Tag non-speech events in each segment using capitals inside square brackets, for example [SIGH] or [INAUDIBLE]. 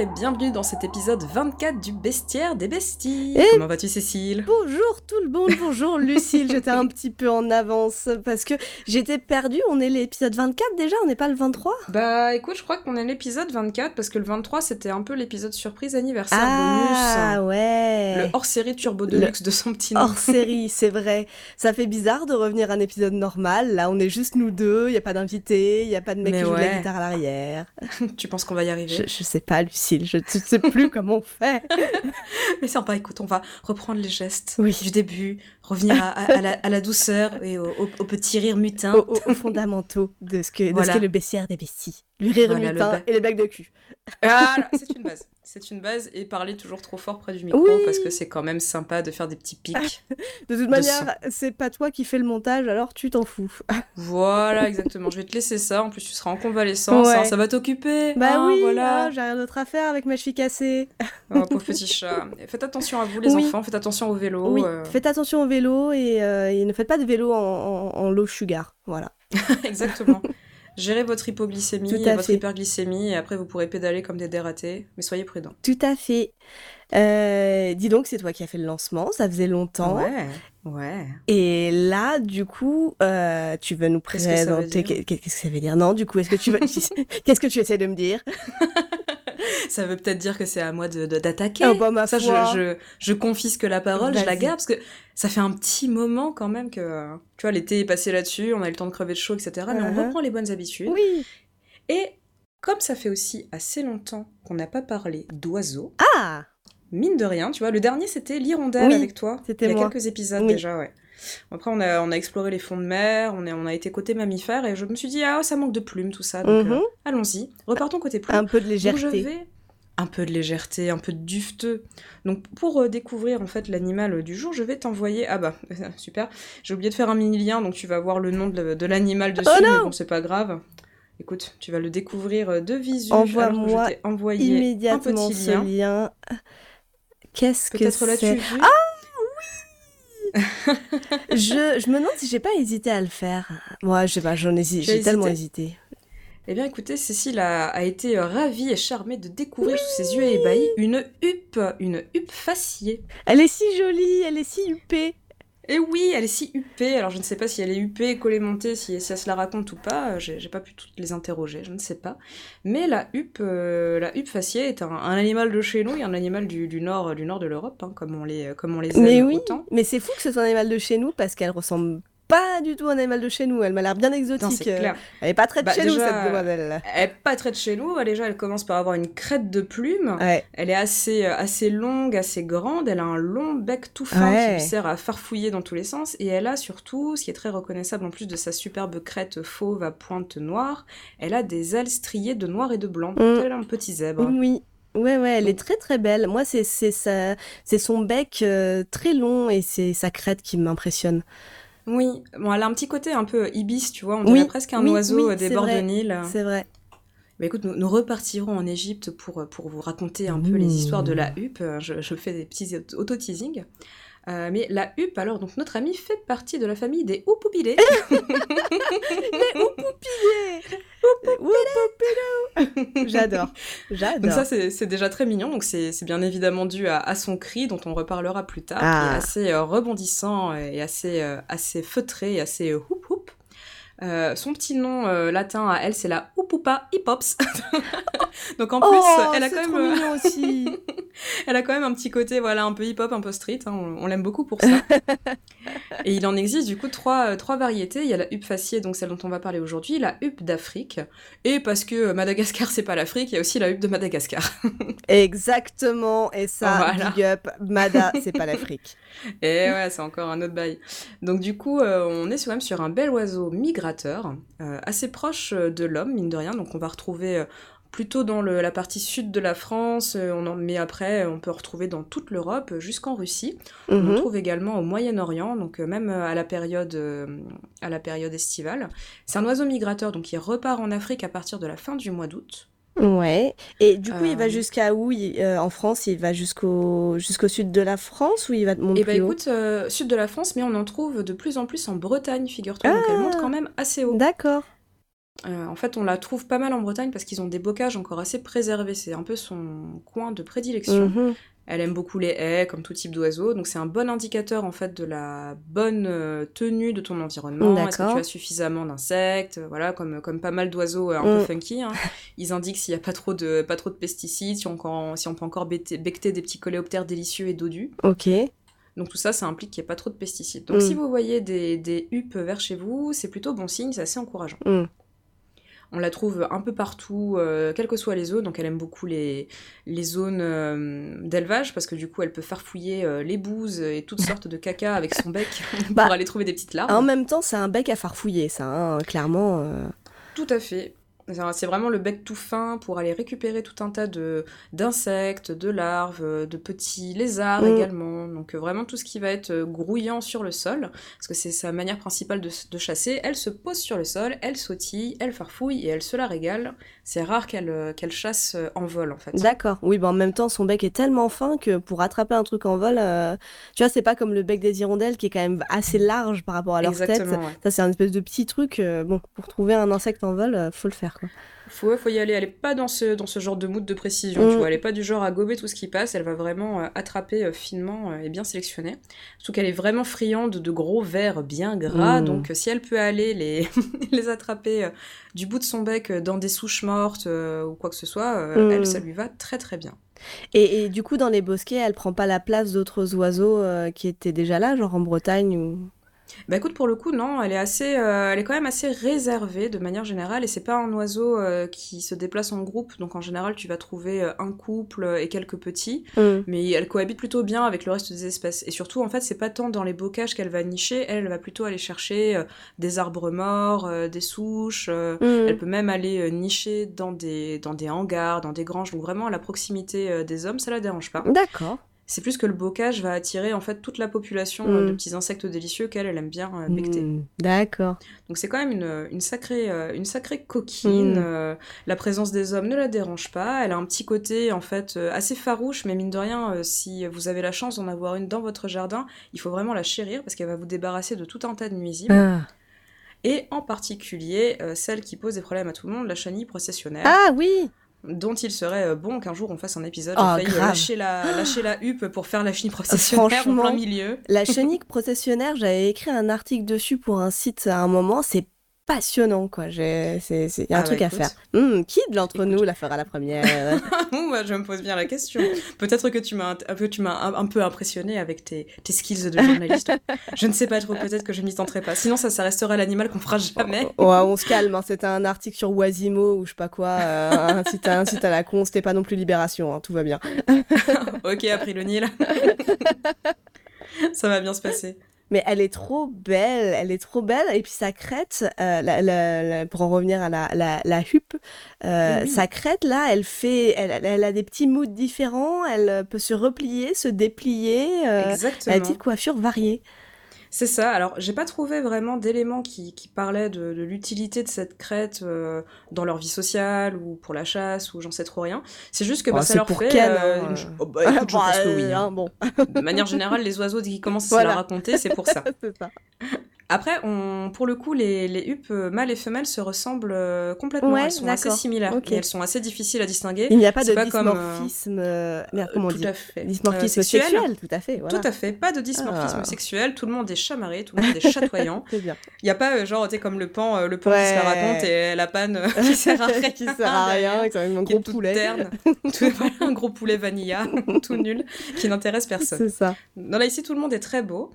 et bienvenue dans cet épisode 24 du Bestiaire des Besties. Et- Comment vas-tu Cécile? Bonjour tout le monde, bonjour [LAUGHS] Lucille, j'étais un petit peu en avance parce que j'étais perdue, on est l'épisode 24 déjà, on n'est pas le 23 Bah écoute, je crois qu'on est l'épisode 24 parce que le 23 c'était un peu l'épisode surprise anniversaire Ah bonus. ouais Le hors-série Turbo Deluxe de son petit nom. Hors série, [LAUGHS] c'est vrai. Ça fait bizarre de revenir à un épisode normal. Là, on est juste nous deux, il n'y a pas d'invité, il n'y a pas de mec Mais qui joue de la ouais. guitare à l'arrière. tu penses qu'on va y arriver? Je, je sais pas, Lucille, je ne sais plus [LAUGHS] comment on fait. Mais sympa, écoute, on va reprendre les gestes Oui. du début, revenir à, à- à la, à la douceur et au, au- au petit rire mutin. Aux, aux- aux fondamentaux de ce que de Voilà. ce qu'est le baissière des besties. Le rire Voilà, mutin et les blagues de cul. Ah, c'est une base. C'est une base et parler toujours trop fort près du micro Oui. parce que c'est quand même sympa de faire des petits pics. [LAUGHS] De toute De manière, c'est pas toi qui fais le montage, alors tu t'en fous. [LAUGHS] Voilà, exactement. Je vais te laisser ça. En plus, tu seras en convalescence. Ouais. hein, ça va t'occuper. Bah hein, oui, voilà. ah, j'ai rien d'autre à faire avec ma cheville cassée. Oh, pauvre petit chat. Faites attention à vous, les Oui. enfants. Faites attention au vélo. oui, euh, faites attention au vélo et, euh, et ne faites pas de vélo en, en- en low sugar. Voilà. [LAUGHS] Exactement. Gérez votre hypoglycémie et votre fait. hyperglycémie et après vous pourrez pédaler comme des dératés. Mais soyez prudents. Tout à fait. Euh, dis donc, c'est toi qui as fait le lancement, ça faisait longtemps. Ouais. Ouais. Et là, du coup, euh, tu veux nous présenter. Qu'est-ce que ça veut dire? Non, du coup, est-ce que tu veux. [LAUGHS] [LAUGHS] Qu'est-ce que tu essaies de me dire? Ça veut peut-être dire que c'est à moi de d'attaquer. Oh, bah, ma ça, je, foi. je, je confisque la parole, je la garde parce que ça fait un petit moment quand même que, tu vois, l'été est passé là-dessus, on a eu le temps de crever de chaud, etc. Mais on Uh-huh. reprend les bonnes habitudes. Oui. Et comme ça fait aussi assez longtemps qu'on n'a pas parlé d'oiseaux, Ah mine de rien, tu vois, le dernier c'était l'hirondelle Oui, avec toi. c'était Il y a moi. quelques épisodes Oui. déjà, ouais. Après, on a, on a exploré les fonds de mer, on, est, on a été côté mammifère, et je me suis dit, ah, ça manque de plumes, tout ça. Donc, Mhm. euh, allons-y, repartons côté plumes. Un peu de Donc, je légèreté. vais un peu de légèreté, un peu de dufteux. Donc pour euh, découvrir en fait l'animal du jour, je vais t'envoyer. Ah bah [LAUGHS] super. J'ai oublié de faire un mini lien, donc tu vas voir le nom de, de l'animal dessus, Oh mais bon c'est pas grave. Écoute, tu vas le découvrir euh, de visu. Envoie-moi envoyé un Immédiatement petit ce lien. lien. Qu'est-ce que c'est vu [LAUGHS] je, je me demande si j'ai pas hésité à le faire. Moi, je sais pas, j'en hésite, j'ai tellement hésité. Eh bien écoutez, Cécile a, a été euh, ravie et charmée de découvrir sous ses yeux ébahis une huppe, une huppe fasciée. Elle est si jolie, elle est si huppée. Et oui, elle est si huppée. Alors je ne sais pas si elle est huppée, collée, montée, si, si elle se la raconte ou pas. Euh, J'ai j'ai pas pu toutes les interroger, je ne sais pas. Mais la huppe, euh, la huppe faciée est un, un animal de chez nous et un animal du, du nord, du nord de l'Europe, hein, comme on les, comme on les aime Mais oui, autant. mais c'est fou que ce soit un animal de chez nous parce qu'elle ressemble pas du tout un animal de chez nous. Elle m'a l'air bien Non, exotique. clair. Elle est pas très de Bah, chez nous, cette demoiselle. Elle est pas très de chez nous. Déjà, elle commence par avoir une crête de plumes. Ouais. Elle est assez, euh, assez longue, assez grande. Elle a un long bec tout fin Ouais. qui lui sert à farfouiller dans tous les sens. Et elle a surtout, ce qui est très reconnaissable en plus de sa superbe crête fauve à pointe noire, elle a des ailes striées de noir et de blanc. Mm. Tel un petit zèbre. Oui. Ouais, ouais, elle est Donc- très très belle. Moi, c'est son bec euh, très long et c'est sa crête qui m'impressionne. Oui, bon, elle a un petit côté un peu ibis, tu vois. On Oui, dirait presque un oui, oiseau oui, euh, des bords vrai. de Nil. C'est vrai. Bah écoute, nous, nous repartirons en Égypte pour, pour vous raconter un peu les histoires de la huppe. Euh, Je, je fais des petits auto- auto-teasing. Euh, mais la huppe, alors, donc notre amie fait partie de la famille des houpoupilés. [LAUGHS] J'adore. donc J'adore. ça, c'est déjà très mignon. Donc c'est bien évidemment dû à, à son cri, dont on reparlera plus tard, qui Ah. est assez euh, rebondissant et assez, euh, assez feutré et assez euh, houp houp. Euh, son petit nom euh, latin à elle, c'est la Houpupa hippops. [LAUGHS] donc en plus, oh, elle a quand même, euh, aussi. [LAUGHS] Elle a quand même un petit côté, voilà, un peu hip-hop, un peu street. hein, on on l'aime beaucoup pour ça. [LAUGHS] et il en existe du coup trois, trois variétés. Il y a la huppe faciée, donc celle dont on va parler aujourd'hui, la huppe d'Afrique. Et parce que Madagascar, c'est pas l'Afrique, il y a aussi la huppe de Madagascar. Exactement. Et ça, Voilà. big up. Mada, c'est pas l'Afrique. et ouais, c'est encore un autre bail. Donc du coup, euh, on est quand même sur un bel oiseau migrateur, euh, assez proche euh, de l'homme, mine de rien. Donc on va retrouver euh, plutôt dans le- la partie sud de la France, on en- mais après, on peut retrouver dans toute l'Europe, jusqu'en Russie. On en Mhm. trouve également au Moyen-Orient, donc même à la période, à la période estivale. C'est un oiseau migrateur, donc il repart en Afrique à partir de la fin du mois d'août. Ouais. Et du coup, il va Euh, jusqu'à où il- euh, en France? Il va jusqu'au jusqu'au sud de la France ou il va monter Et bah plus haut écoute, euh, sud de la France, mais on en trouve de plus en plus en Bretagne, figure-toi, donc elle Ah. monte quand même assez haut. D'accord. en fait, on la trouve pas mal en Bretagne parce qu'ils ont des bocages encore assez préservés. C'est un peu son coin de prédilection. Mhm. Elle aime beaucoup les haies, comme tout type d'oiseau. Donc c'est un bon indicateur en fait de la bonne euh, tenue de ton environnement. Est-ce que tu as suffisamment d'insectes Voilà, comme, comme pas mal d'oiseaux euh, un peu Mm. funky. hein. [LAUGHS] Ils indiquent s'il n'y a pas trop, de, pas trop de pesticides, si on, quand- si on peut encore becter, becter des petits coléoptères délicieux et dodus. Ok. Donc tout ça, ça implique qu'il n'y ait pas trop de pesticides. Donc Mm. si vous voyez des, des huppes vers chez vous, c'est plutôt bon signe, c'est assez encourageant. Mm. On la trouve un peu partout, euh, quelles que soient les zones. Donc elle aime beaucoup les, les zones euh, d'élevage parce que du coup elle peut farfouiller euh, les bouses et toutes sortes de caca avec son bec [LAUGHS] pour Bah, aller trouver des petites larves. En même temps, c'est un bec à farfouiller, ça, hein, clairement. Tout à fait. C'est vraiment le bec tout fin pour aller récupérer tout un tas de d'insectes, de larves, euh, de petits lézards Mm. également. Donc euh, vraiment tout ce qui va être euh, grouillant sur le sol, parce que c'est sa manière principale de, de chasser. Elle se pose sur le sol, elle sautille, elle farfouille et elle se la régale. C'est rare qu'elle euh, qu'elle chasse euh, en vol en fait. D'accord. Oui, bah en même temps, son bec est tellement fin que pour attraper un truc en vol, euh, tu vois, c'est pas comme le bec des hirondelles qui est quand même assez large par rapport à leur tête. Ouais. Ça, c'est un espèce de petit truc. euh, bon, pour trouver un insecte en vol, euh, faut le faire, quoi. Faut, faut y aller. Elle est pas dans ce, dans ce genre de mood de précision, Mm. tu vois. Elle est pas du genre à gober tout ce qui passe. Elle va vraiment euh, attraper euh, finement euh, et bien sélectionner. Surtout qu'elle est vraiment friande de gros vers bien gras. Mm. Donc, si elle peut aller les, [LAUGHS] les attraper du bout de son bec dans des souches mortes euh, ou quoi que ce soit, euh, Mm. elle, ça lui va très très bien. Et, et du coup, dans les bosquets, elle prend pas la place d'autres oiseaux euh, qui étaient déjà là, genre en Bretagne ou... Bah écoute, pour le coup, non, elle est assez, euh, elle est quand même assez réservée de manière générale, et c'est pas un oiseau euh, qui se déplace en groupe, donc en général, tu vas trouver euh, un couple et quelques petits. Mm. mais elle cohabite plutôt bien avec le reste des espèces. Et surtout, en fait, c'est pas tant dans les bocages qu'elle va nicher, elle, elle va plutôt aller chercher des arbres morts, des souches. Mm. Elle peut même aller nicher dans des, dans des hangars, dans des granges. Donc vraiment, à la proximité des hommes, ça la dérange pas. D'accord. C'est plus que le bocage va attirer en fait toute la population Mm. euh, de petits insectes délicieux qu'elle, elle aime bien euh, becter. Mm. D'accord. Donc c'est quand même une, une sacrée, euh, une sacrée coquine. Mm. euh, la présence des hommes ne la dérange pas. Elle a un petit côté en fait euh, assez farouche, mais mine de rien, euh, si vous avez la chance d'en avoir une dans votre jardin, il faut vraiment la chérir parce qu'elle va vous débarrasser de tout un tas de nuisibles. Ah. Et en particulier euh, celle qui pose des problèmes à tout le monde, la chenille processionnaire, Ah oui dont il serait euh, bon qu'un jour on fasse un épisode. Oh, J'ai failli euh, lâcher la, [GASPS] lâcher la huppe pour faire la chenille processionnaire en plein milieu. La chenille processionnaire, j'avais écrit un article dessus pour un site à un moment. C'est passionnant, quoi. J'ai- C'est, c'est... y a un Ah truc bah, à faire. Hmm, qui d'entre Écoute. nous la fera la première? [LAUGHS] Bon, bah, je me pose bien la question. Peut-être que tu m'as un peu, tu m'as un, peu impressionné avec tes, tes skills de journaliste. [LAUGHS] Je ne sais pas trop, peut-être que je m'y tenterai pas. Sinon, ça, ça restera l'animal qu'on fera jamais. Ouais, on se calme. hein. C'était un article sur Oisimo ou je sais pas quoi. euh, un, site, un site à la con. C'était pas non plus Libération. hein, tout va bien. [LAUGHS] ok, après le Nil. ça va bien se passer. Mais elle est trop belle, elle est trop belle. Et puis sa crête, euh, la- la- la- pour en revenir à la, la, huppe, euh, Oui. sa crête là, elle fait, elle, elle a des petits moods différents. Elle peut se replier, se déplier. euh, elle a des coiffures variées. C'est ça. Alors, j'ai pas trouvé vraiment d'éléments qui, qui parlaient de, de l'utilité de cette crête euh, dans leur vie sociale ou pour la chasse ou j'en sais trop rien. C'est juste que bah, Oh, ça c'est leur pour fait. Ken, euh, hein, une- euh. Oh, bah, écoute, je pense que oui. hein. hein, bon, De manière générale, les oiseaux, dès qu'ils commencent à se la raconter, c'est pour ça. [LAUGHS] c'est ça. Après, on, pour le coup, les, les huppes euh, mâles et femelles se ressemblent euh, complètement. Ouais, elles sont assez similaires, Ok. mais elles sont assez difficiles à distinguer. Il n'y a pas de pas comme, euh, dysmorphisme. Merde, comment on tout dit à fait. Dysmorphisme Euh, sexuel. tout à fait. Voilà. Tout à fait, pas de dysmorphisme Ah. sexuel, tout le monde est chamarré, tout le monde est [LAUGHS] chatoyant. Il y a pas genre, tu comme le pan, le pan qui se raconte et la panne [LAUGHS] qui sert à rien. qui sert à rien, qui est un gros poulet. terne. [LAUGHS] Tout- voilà, un gros poulet vanilla, tout nul, qui n'intéresse personne. C'est ça. Non, là, ici, tout le monde est très beau.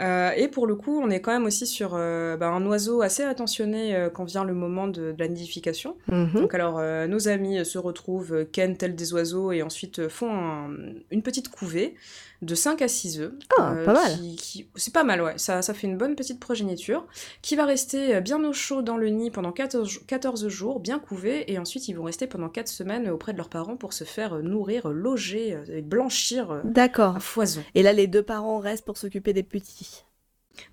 Euh, et pour le coup, on est quand même aussi sur euh, bah, un oiseau assez attentionné euh, quand vient le moment de, de la nidification. Mhm. Donc alors, nos amis se retrouvent, euh, ken tel des oiseaux, et ensuite font un- une petite couvée de 5 à 6 œufs. Ah, pas mal. qui- qui- C'est pas mal, ouais. Ça, ça fait une bonne petite progéniture, qui va rester euh, bien au chaud dans le nid pendant 14, jou- 14 jours, bien couvés, et ensuite ils vont rester pendant 4 semaines euh, auprès de leurs parents pour se faire euh, nourrir, euh, loger euh, et blanchir euh, D'accord. à foison. Et là, les deux parents restent pour s'occuper des petits.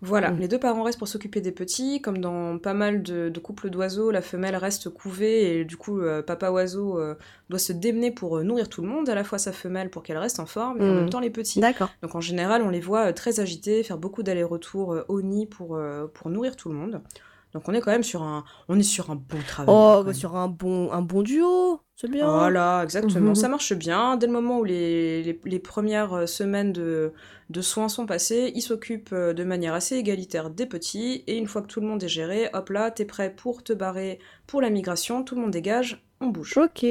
Voilà, Mm. les deux parents restent pour s'occuper des petits, comme dans pas mal de, de couples d'oiseaux, la femelle reste couvée et du coup euh, papa oiseau euh, doit se démener pour euh, nourrir tout le monde, à la fois sa femelle pour qu'elle reste en forme et en Mm. même temps les petits. D'accord. Donc en général on les voit très agités, faire beaucoup d'allers-retours au nid pour, pour nourrir tout le monde. Donc on est quand même sur un, on est sur un bon travail. Oh, bah, sur un bon, un bon duo, c'est bien. Voilà, exactement. Ça marche bien. Dès le moment où les, les, les premières euh, semaines de, de soins sont passées, ils s'occupent euh, de manière assez égalitaire des petits. Et une fois que tout le monde est géré, hop là, t'es prêt pour te barrer pour la migration. Tout le monde dégage, on bouge. Ok.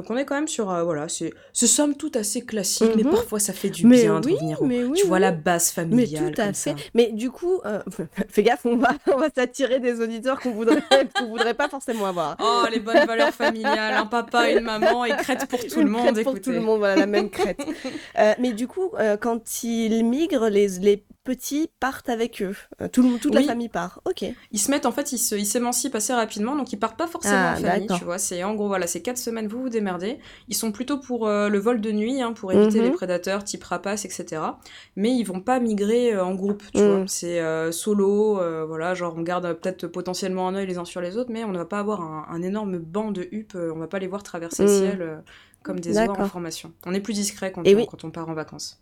Donc on est quand même sur, euh, voilà, c'est somme toute assez classique, mais Mhm. parfois ça fait du Mais bien de oui, revenir au, mais oui, tu vois, oui. la base Mais familiale tout à comme fait. ça. Mais du coup, euh, [LAUGHS] fais gaffe, on va, on va s'attirer des auditeurs qu'on voudrait, [LAUGHS] qu'on voudrait pas forcément avoir. Oh, les bonnes valeurs familiales, un papa et une maman, et crête pour tout le monde, crête pour tout le monde, voilà, la même crête. [LAUGHS] Euh, mais du coup, euh, quand ils migrent, les, les petits partent avec eux. Euh, tout le- toute la famille part. Ok. Ils se mettent, en fait, ils s'émancipent assez rapidement, donc ils partent pas forcément Ah, en famille, tu vois. C'est en gros, voilà, c'est quatre semaines, vous vous démerdez. Ils sont plutôt pour euh, le vol de nuit, hein, pour éviter Mhm. les prédateurs type rapaces, etc. Mais ils vont pas migrer euh, en groupe, tu Mhm. vois. C'est euh, solo, voilà, genre on garde peut-être potentiellement un œil les uns sur les autres, mais on ne va pas avoir un, un énorme banc de huppes, on va pas les voir traverser le Mhm. ciel comme des oies en formation. On est plus discret quand, Et on, oui. quand on part en vacances.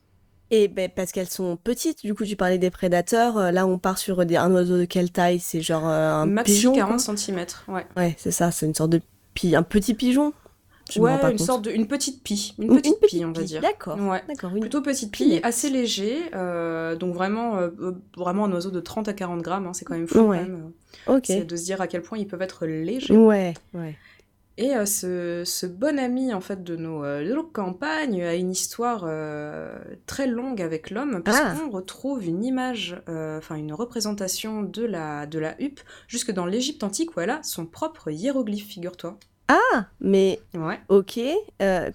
Et ben, parce qu'elles sont petites, du coup, tu parlais des prédateurs. euh, Là, on part sur des, un oiseau de quelle taille? C'est genre euh, un Maxi pigeon quoi? 40 cm, ouais. Ouais, c'est ça, c'est une sorte de pi... un petit pigeon? Je ouais, pas une compte. sorte de, une petite pie, une petite, une pie, on va pie, dire. D'accord. Ouais. D'accord. Une... Plutôt petite pie, assez léger, euh, donc vraiment, euh, vraiment un oiseau de 30 à 40 grammes, hein, c'est quand même fou Ouais. quand même. Ok. C'est de se dire à quel point ils peuvent être légers. Ouais, ouais. Et euh, ce, ce bon ami en fait de nos, euh, de nos campagnes a une histoire euh, très longue avec l'homme, Ah. puisqu'on retrouve une image, euh, enfin une représentation de la, de la huppe jusque dans l'Égypte antique où elle a son propre hiéroglyphe, figure-toi. Ah, mais Ouais. ok,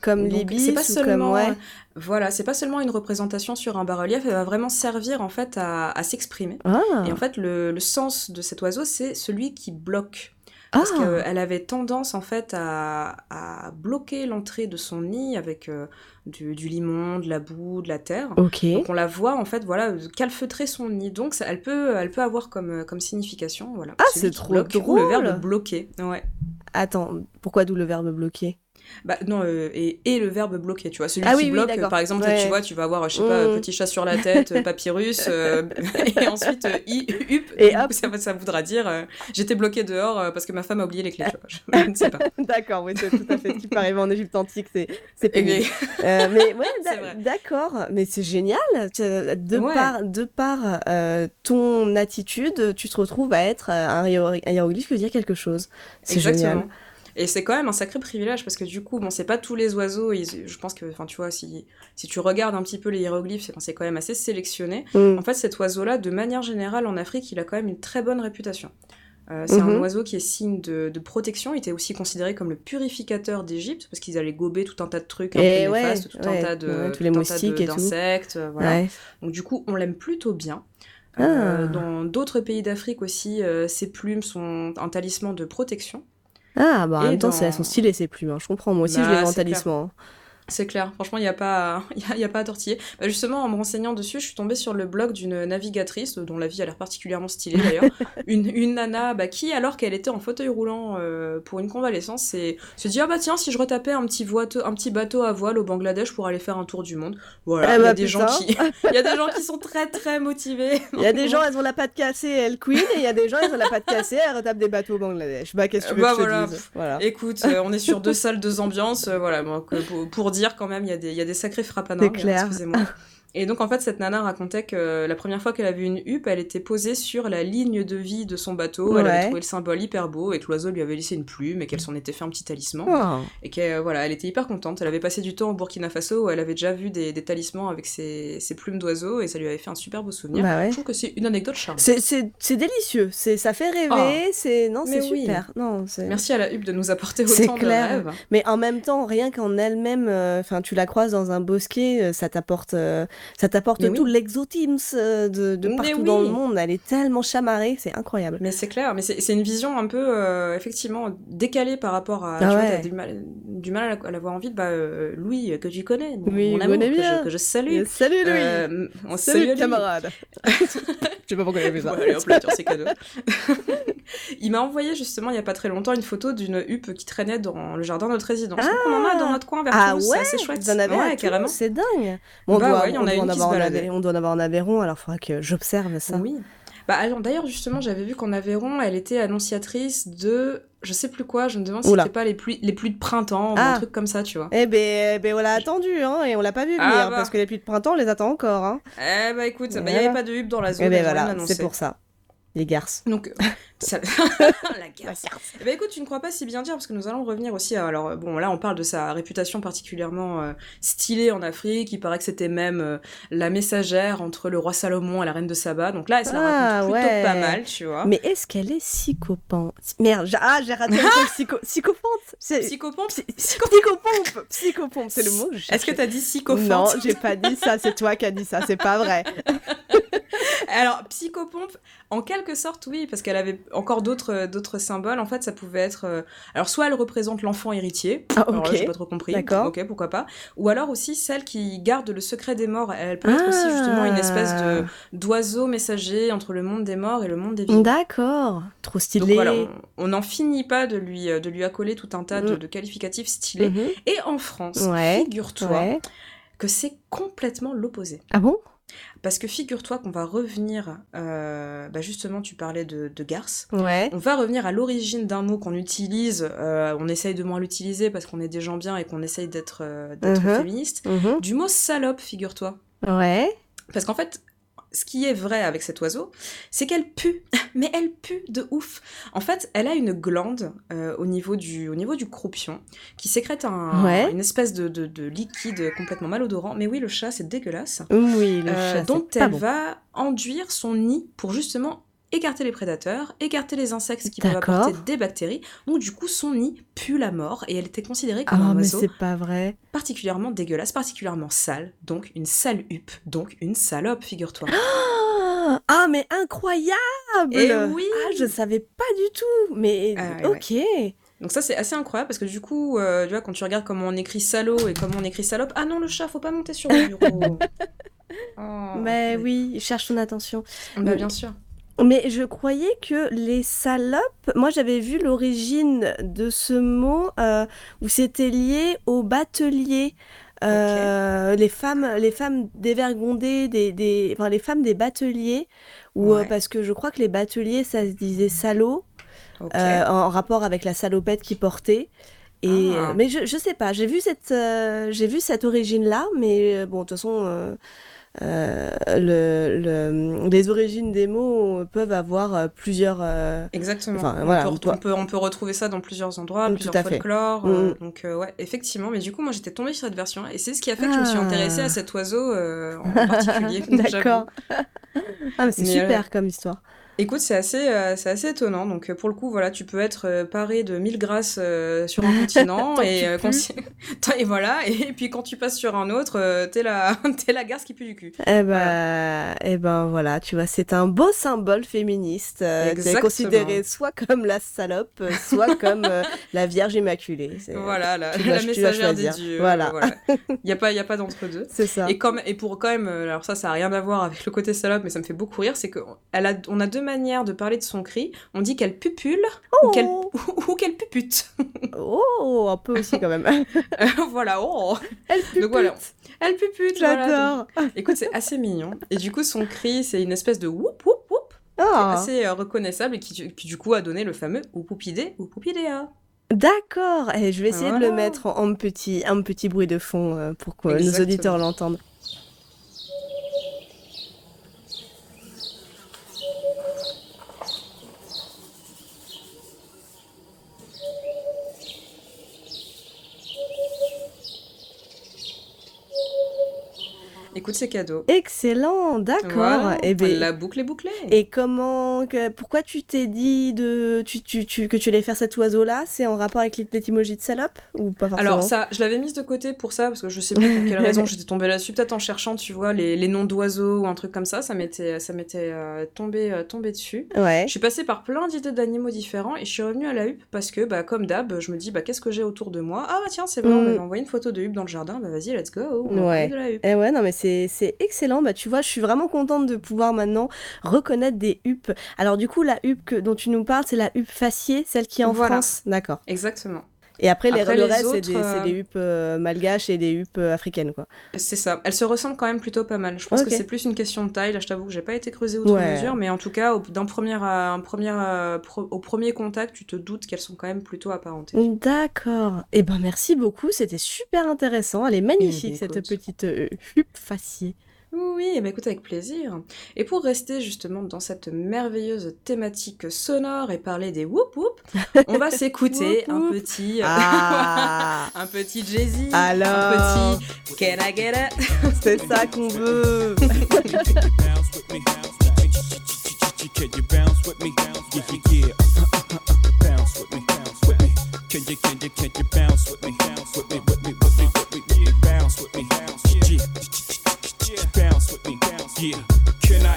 comme l'ibis pas ou seulement, comme ouais. voilà, c'est pas seulement une représentation sur un bas-relief, elle va vraiment servir en fait à, à s'exprimer. Ah, Et en fait, le, le sens de cet oiseau, c'est celui qui bloque. Ah, Parce qu'elle avait tendance en fait à, à bloquer l'entrée de son nid avec euh, du, du limon, de la boue, de la terre. ok. Donc on la voit en fait, voilà, calfeutrer son nid. Donc ça- elle peut, elle peut avoir comme, comme signification, voilà. Ah, c'est trop bloque, ou drôle. Le verbe bloquer. Ouais. Attends, pourquoi d'où le verbe bloquer? Bah non, euh, et, et le verbe bloquer, tu vois. Celui Ah qui oui, bloque, d'accord. par exemple, Ouais. tu vois, tu vas avoir, je sais pas, Mm. petit chat sur la tête, euh, [LAUGHS] papyrus, euh, [LAUGHS] et ensuite, euh, i, hup, Et hop. ça, ça voudra dire, euh, j'étais bloqué dehors euh, parce que ma femme a oublié les clés, tu vois. [LAUGHS] Je, ne sais pas. D'accord, oui, c'est tout à fait ce qui peut arriver en Égypte antique, c'est c'est pénible. mais- Euh, ouais, d'accord, mais c'est génial. De Ouais. par, de par euh, ton attitude, tu te retrouves à être euh, un, hiéro- un hiéroglyphe qui veut dire quelque chose. C'est génial. Et c'est quand même un sacré privilège parce que du coup, bon, c'est pas tous les oiseaux. ils- je pense que, enfin, tu vois, si, si tu regardes un petit peu les hiéroglyphes, c'est quand même assez sélectionné. Mm. En fait, cet oiseau-là, de manière générale, en Afrique, il a quand même une très bonne réputation. Euh, c'est un Mhm. oiseau qui est signe de, de protection. Il était aussi considéré comme le purificateur d'Égypte parce qu'ils allaient gober tout un tas de trucs un Et peu ouais, néfastes, tout ouais, un tas de ouais, tous les moustiques de- et d'insectes, euh, voilà. Donc du coup, on l'aime plutôt bien. Ah. Euh, dans d'autres pays d'Afrique aussi, euh, ses plumes sont un talisman de protection. Ah, bah en Et même temps, dans- c'est- elles sont stylées ces plumes. hein. Je comprends, moi aussi, Bah, je les vends en talisman. C'est clair, franchement, il n'y a, pas- [LAUGHS] y a, y a pas à tortiller. Bah, justement, en me renseignant dessus, je suis tombée sur le blog d'une navigatrice, dont la vie a l'air particulièrement stylée d'ailleurs. [LAUGHS] une, une nana bah, qui, alors qu'elle était en fauteuil roulant euh, pour une convalescence, s'est se dit Ah bah tiens, si je retapais un petit, un petit bateau à voile au Bangladesh pour aller faire un tour du monde. Voilà, Eh il y, bah, a des gens qui- [LAUGHS] y a des gens qui sont très très motivés. Il y a des gens, elles ont la patte cassée, elles queen, et il y a des gens, elles ont la patte cassée, elles retapent des bateaux au Bangladesh. Bah, qu'est-ce que tu veux Bah, que je te voilà. dise? Voilà. Écoute, euh, on est sur deux salles, deux ambiances, euh, voilà, pour, pour dire quand même, il y, a des- il y a des sacrés frappanards, C'est clair. excusez-moi. [LAUGHS] Et donc en fait, cette nana racontait que la première fois qu'elle avait une huppe, elle était posée sur la ligne de vie de son bateau, elle avait trouvé le symbole hyper beau et que l'oiseau lui avait laissé une plume et qu'elle s'en était fait un petit talisman. Et qu'elle voilà, elle était hyper contente. Elle avait passé du temps au Burkina Faso où elle avait déjà vu des, des talismans avec ses, ses plumes d'oiseau et ça lui avait fait un super beau souvenir. Bah ouais. Je trouve que c'est une anecdote charmante. C'est- délicieux, c'est ça fait rêver, Ah. c'est non c'est oui. super, non. Merci à la huppe de nous apporter autant de rêves. Mais en même temps, rien qu'en elle-même, euh, enfin tu la croises dans un bosquet, euh, ça t'apporte, euh, ça t'apporte oui. tout l'exotisme euh, de, de partout dans le monde. Elle est tellement chamarrée, c'est incroyable. Mais c'est clair, mais c'est une vision un peu euh, effectivement décalée par rapport à. Ah tu vois, t'as du mal, du mal à la- à l'avoir envie de. Bah, euh, Louis, que tu connais, mon, Oui, mon amour, que je, que je salue. Salut Louis, Euh, on salut camarade. [LAUGHS] Je sais pas pourquoi j'ai fait ça. Bon, allez, hop là, c'est cadeau. [LAUGHS] il m'a envoyé justement il y a pas très longtemps une photo d'une huppe qui traînait dans le jardin de notre résidence. Donc on en a dans notre coin vers Ah Toulouse, ouais, c'est assez chouette. vous en avez ouais, carrément. c'est dingue. Bon, on Bah doit, ouais, on a doit une en qui se avoir en baladait. Aveyron, on doit en avoir en Aveyron, alors il faudra que j'observe ça. Oui. Bah, d'ailleurs, justement, j'avais vu qu'en Aveyron, elle était annonciatrice de. Je sais plus quoi, je me demande si c'était pas les pluies, les pluies de printemps ou Ah. un truc comme ça, tu vois. Eh ben, eh ben, on l'a attendu, hein, et on l'a pas vu venir, Ah bah. parce que les pluies de printemps, on les attend encore, hein. Eh bah écoute, il Voilà. n'y avait pas de hub dans la zone, Eh ben voilà, annoncé. c'est pour ça. Les garces. Donc, euh, [LAUGHS] ça- [LAUGHS] la garce. Eh ben écoute, tu ne crois pas si bien dire, parce que nous allons revenir aussi à... Alors, bon, là, on parle de sa réputation particulièrement euh, stylée en Afrique. Il paraît que c'était même euh, la messagère entre le roi Salomon et la reine de Saba. Donc là, elle se la Ah, raconte plutôt ouais. pas mal, tu vois. Mais est-ce qu'elle est psychopante Merde, ah, j'ai raté le [LAUGHS] psycho... psychopante C'est... Psychopompe? Psy- Psychopompe Psychopompe, c'est le mot que je Est-ce que t'as dit psychophante? Non, j'ai pas dit ça, c'est toi qui as dit ça, c'est pas vrai. Alors, psychopompe, en quelque sorte, oui, parce qu'elle avait encore d'autres euh, d'autres symboles. En fait, ça pouvait être... euh, Alors, soit elle représente l'enfant héritier. Ah, ok. j'ai pas trop compris. D'accord. Ok, pourquoi pas. Ou alors aussi celle qui garde le secret des morts. Elle peut être aussi justement une espèce Ah. de d'oiseau messager entre le monde des morts et le monde des vivants. D'accord, trop stylé. Donc voilà, on- n'en finit pas de lui, euh, de lui accoler tout un tas de, Mm. de qualificatifs stylés. Mhm. Et en France, Ouais, figure-toi Ouais. que c'est complètement l'opposé. Ah bon? Parce que figure-toi qu'on va revenir, euh, bah justement, tu parlais de, de garce. Ouais. On va revenir à l'origine d'un mot qu'on utilise, euh, on essaye de moins l'utiliser parce qu'on est des gens bien et qu'on essaye d'être euh, Mhm. féministe. Mhm. Du mot salope, figure-toi. Ouais. Parce qu'en fait, ce qui est vrai avec cet oiseau, c'est qu'elle pue. [LAUGHS] Mais elle pue de ouf. En fait, elle a une glande euh, au, niveau du, au niveau du croupion qui sécrète un, Ouais. une espèce de, de- de liquide complètement malodorant. Mais oui, le chat, c'est dégueulasse. Oui, le Euh, chat, dont pas elle bon. va enduire son nid pour justement écarter les prédateurs, écarter les insectes qui peuvent apporter des bactéries. Donc du coup, son nid pue la mort et elle était considérée comme Ah, un oiseau c'est pas vrai. particulièrement dégueulasse, particulièrement sale, donc une sale huppe, donc une salope, figure-toi. Ah, [GASPS] ah, mais incroyable Eh oui Ah, je savais pas du tout Mais Ah, ouais, ok. Donc ça c'est assez incroyable parce que du coup, euh, tu vois, quand tu regardes comment on écrit salaud et comment on écrit salope, ah non le chat, faut pas monter sur le bureau. [LAUGHS] Oh, mais oui, il cherche ton attention. Bah bien sûr. Mais je croyais que les salopes, moi j'avais vu l'origine de ce mot euh, où c'était lié au batelier. Euh, les femmes, les femmes dévergondées, des, des, enfin les femmes des bateliers, ou euh, parce que je crois que les bateliers ça se disait salaud, euh, en rapport avec la salopette qu'ils portaient. Et, Ah. mais je, je sais pas, j'ai vu cette, j'ai vu cette origine-là, mais euh, bon, de toute façon, euh, le, le- les origines des mots peuvent avoir euh, plusieurs. euh, Exactement. Enfin, on, voilà, peut, on, peut, on peut retrouver ça dans plusieurs endroits, plusieurs tout fait. folklores. euh, Mm. donc, euh, ouais, effectivement. Mais du coup, moi, j'étais tombée sur cette version et c'est ce qui a fait que je me suis Ah. intéressée à cet oiseau euh, en [LAUGHS] particulier. [LAUGHS] D'accord. ah, mais c'est super comme histoire. Écoute, c'est assez, euh, c'est assez étonnant. Donc, euh, pour le coup, voilà, tu peux être euh, paré de mille grâces euh, sur un continent [LAUGHS] [LAUGHS] Tant et, voilà. Et puis, quand tu passes sur un autre, t'es la, [LAUGHS] t'es la garce qui pue du cul. Eh ben, eh ben voilà, tu vois, c'est un beau symbole féministe euh, qui est Exactement. considéré soit comme la salope, soit comme la Vierge Immaculée. Voilà, la, la messagère des dieux. Voilà. Il n'y a pas, y a pas d'entre deux. C'est ça. Et, comme, et pour quand même, alors ça, ça n'a rien à voir avec le côté salope, mais ça me fait beaucoup rire, c'est qu'on a, on a deux manières de parler de son cri. On dit qu'elle pupule ou qu'elle Oh, [LAUGHS] ou qu'elle pupute. oh, un peu aussi quand même. [LAUGHS] Euh, voilà, oh Elle pupute. Donc voilà, elle pupute. J'adore. Écoute, c'est assez mignon. Et du coup, son cri, c'est une espèce de whoop whoop whoop, Ah, assez euh, reconnaissable et qui, qui, du coup a donné le fameux whoopidé whoopidéa. D'accord. Et je vais essayer de le mettre en, en petit, un petit bruit de fond euh, pour que nos auditeurs l'entendent. Écoute, c'est cadeau. Excellent, d'accord. Voilà, Eh ben, la boucle est bouclée. Et comment, que- pourquoi tu t'es dit de, tu, tu, tu- que tu allais faire cet oiseau-là? C'est en rapport avec l'étymologie de salope ou pas forcément? Alors ça, je l'avais mise de côté pour ça, parce que je sais pas pour quelle raison [LAUGHS] j'étais tombée là-dessus, peut-être en cherchant, tu vois, les, les noms d'oiseaux ou un truc comme ça, ça m'était ça m'était euh, tombé, euh, tombé dessus. Ouais. Je suis passée par plein d'idées d'animaux différents et je suis revenue à la huppe parce que, bah, comme d'hab, je me dis, bah, qu'est-ce que j'ai autour de moi? Ah bah tiens, c'est vrai, on Mm. m'avait envoyé une photo de huppe dans le jardin, bah vas-y, let's go, on va Ouais. parler de la huppe. Eh ouais, non, mais c'est c'est excellent. Bah, tu vois, je suis vraiment contente de pouvoir maintenant reconnaître des huppes. Alors, du coup, la huppe que, dont tu nous parles, c'est la huppe faciée, celle qui est en Voilà. France? D'accord. Exactement. Et après, les, le reste, c'est des, des, huppes malgaches et des huppes africaines, quoi. C'est ça. Elles se ressemblent quand même plutôt pas mal. Je pense que c'est plus une question de taille. Là, je t'avoue que j'ai pas été creusée outre mesure, mais en tout cas, d'un premier, un premier, au premier contact, tu te doutes qu'elles sont quand même plutôt apparentées. D'accord. Eh ben, merci beaucoup. C'était super intéressant. Elle est magnifique, eh ben, cette petite huppe faciée. Oui, ben, écoute, avec plaisir. Et pour rester justement dans cette merveilleuse thématique sonore et parler des whoop whoop, on va [LAUGHS] s'écouter un petit, ah. [LAUGHS] un petit Jay-Z, Alors... un petit Can I get it? [LAUGHS] C'est ça qu'on veut. Can you bounce with me? Yeah, yeah, yeah. bounce with me, bounce with me. Can you, can you, can you bounce with me? Bounce with me, yeah.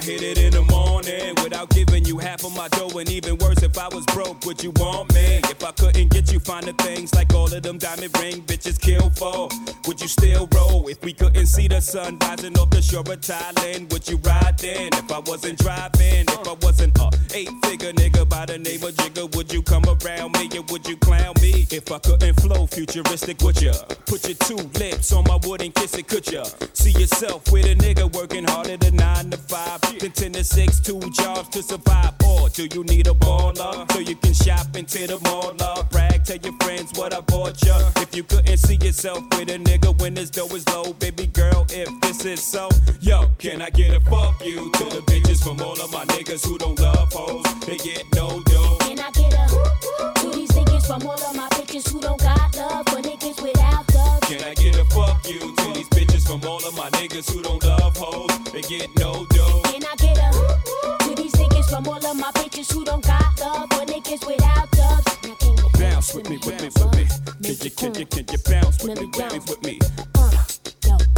Hit it in the morning without giving you half of my dough? And even worse, if I was broke, would you want me? If I couldn't get you finer things like all of them diamond ring bitches kill for, would you still roll? If we couldn't see the sun rising off the shore of Thailand, would you ride then? If I wasn't driving, if I wasn't a eight figure nigga by the name of Jigga, would you come around me and would you clown me? If I couldn't flow futuristic, would ya? Put your two lips on my wood and kiss it, could ya? See yourself with a nigga working harder than nine to five then ten to six, two jobs to survive. Or do you need a baller so you can shop into the mall? Brag, tell your friends what I bought ya. If you couldn't see yourself with a nigga when this dough is low, baby girl, if this is so, yo, can I get a fuck you to the bitches from all of my niggas who don't love hoes? They get no dough. Can I get a to these from all of my bitches who don't got love for niggas without love? Can I get a fuck you to these bitches from all of my niggas who don't love hoes? They get no dough. Can I get a to these niggas from all of my bitches who don't got love for niggas without dubs? Now can you bounce with me, with me, with me? Can you, can you, can you bounce with me, with me, with me?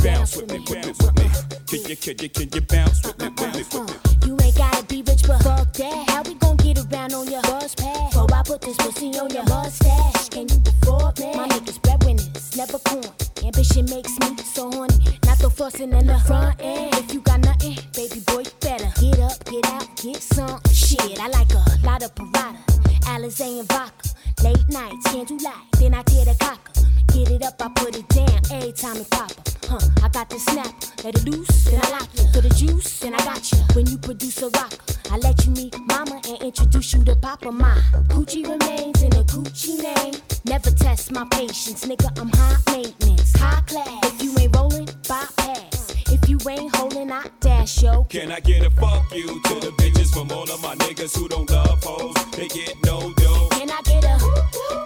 Bounce with me, with me, with me. Can you, can you, can you bounce with me, with me, with me? You ain't gotta be rich, but fuck that. How we gon' get around on your bus pass? Put this pussy on your mustache, can you afford me? My niggas breadwinners, never corn. Ambition makes me so horny. Not the fussing in the front end. If you got nothing, baby boy, you better get up, get out, get some shit. I like a lot of parada, Alizé and vodka. Late nights, candlelight, then I get a cocker. Get it up, I put it down every time it pop. Huh, I got the snap, let it loose, then I lock you. For the juice, then I got you. When you produce a rock, I let you meet mama and introduce you to papa. My Gucci remains in a Gucci name. Never test my patience, nigga, I'm high maintenance, high class. If you ain't rolling, bypass. If you ain't holding, I dash, yo. Can I get a fuck you to the bitches from all of my niggas who don't love hoes? They get no dough. Can I get a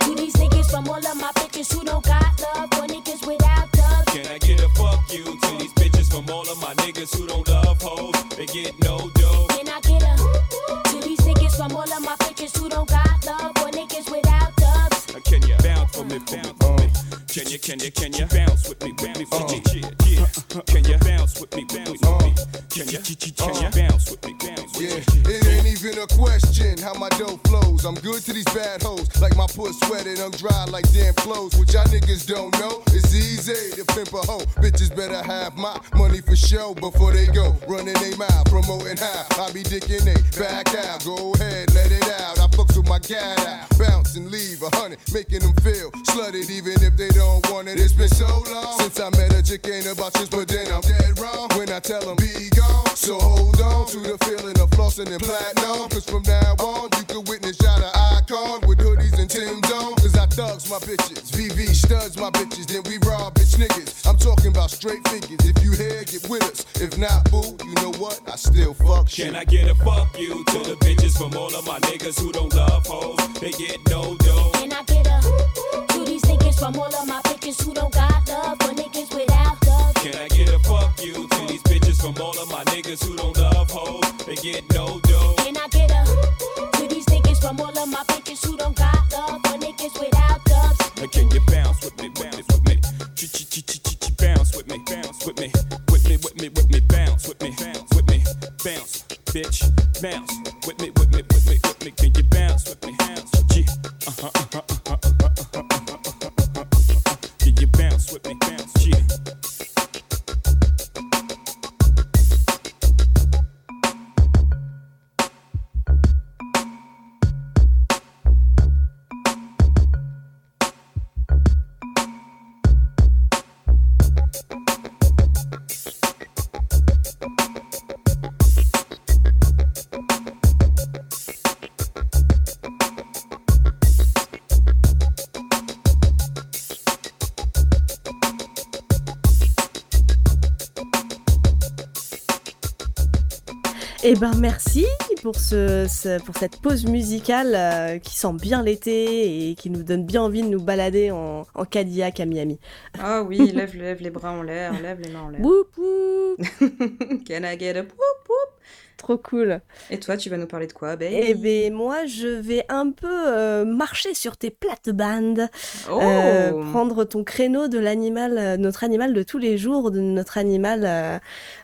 to these niggas from all of my bitches who don't got love for niggas without dubs? Can I get a fuck you to these bitches from all of my niggas who don't love hoes? They get no dough. Can I get a to these niggas from all of my bitches who don't got love for niggas without dubs? Can you bounce for me, bounce? Can you, can you, can you bounce with me, bounce with me? Yeah, yeah. Can you bounce with me, bounce with me? Can you, can you bounce with me, bounce with me? Yeah, it ain't even a question how my dough flows. I'm good to these bad hoes, like my puss sweated, I'm dry like damn clothes. Which y'all niggas don't know, it's easy to pimp a hoe. Bitches better have my money for show before they go. Running they mouth, promoting how I be dicking they back out. Go ahead, let it out. Fucks with my cat out, bounce and leave a hundred, making them feel slutted even if they don't want it. It's been so long since I met a chick, ain't about this, but then I'm dead wrong when I tell them be gone. So hold on to the feeling of flossing and platinum. Cause from now on, you can witness y'all an icon with hoodies and Tim's on. Cause thugs my bitches, VV studs my bitches, then we rob bitch niggas. I'm talking about straight figures. If you here, get with us. If not, boo, you know what? I still fuck shit. Can I get a fuck you to the bitches from all of my niggas who don't love hoes? They get no dough. Can I get a to these niggas from all of my bitches who don't got love for niggas without love? Can I get a fuck you to these bitches from all of my niggas who don't love hoes? They get no dough. Can I get a to these niggas from all of my bitches who don't got bounce, bitch, bounce. With me, with Eh ben merci pour, ce, pour cette pause musicale euh, qui sent bien l'été et qui nous donne bien envie de nous balader en, en Cadillac à Miami. Ah oui, lève, lève les bras en l'air, lève les mains en l'air. [LAUGHS] Can I get a whoop whoop? Trop cool. Et toi, tu vas nous parler de quoi, babe Eh ben moi, je vais un peu euh, marcher sur tes plates-bandes, Oh euh, prendre ton créneau de l'animal, euh, notre animal de tous les jours, de notre animal euh,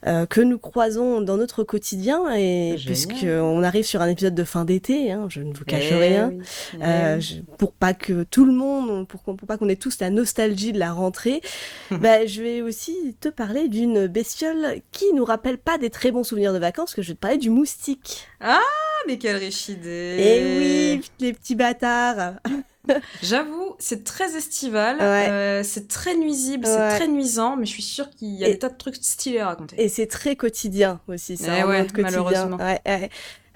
euh, que nous croisons dans notre quotidien, et Génial. puisque on arrive sur un épisode de fin d'été, hein, je ne vous cache Eh rien. oui, oui. je- pour pas que tout le monde, pour, pas qu'on ait tous la nostalgie de la rentrée, [LAUGHS] bah, je vais aussi te parler d'une bestiole qui nous rappelle pas des très bons souvenirs de vacances, que je vais te du moustique. Ah, mais quelle riche idée Eh oui, les petits bâtards. [LAUGHS] J'avoue, c'est très estival, Ouais. euh, c'est très nuisible, c'est très nuisant, mais je suis sûre qu'il y a Et- des tas de trucs stylés à raconter. Et c'est très quotidien aussi, c'est Eh ouais, quotidien. malheureusement.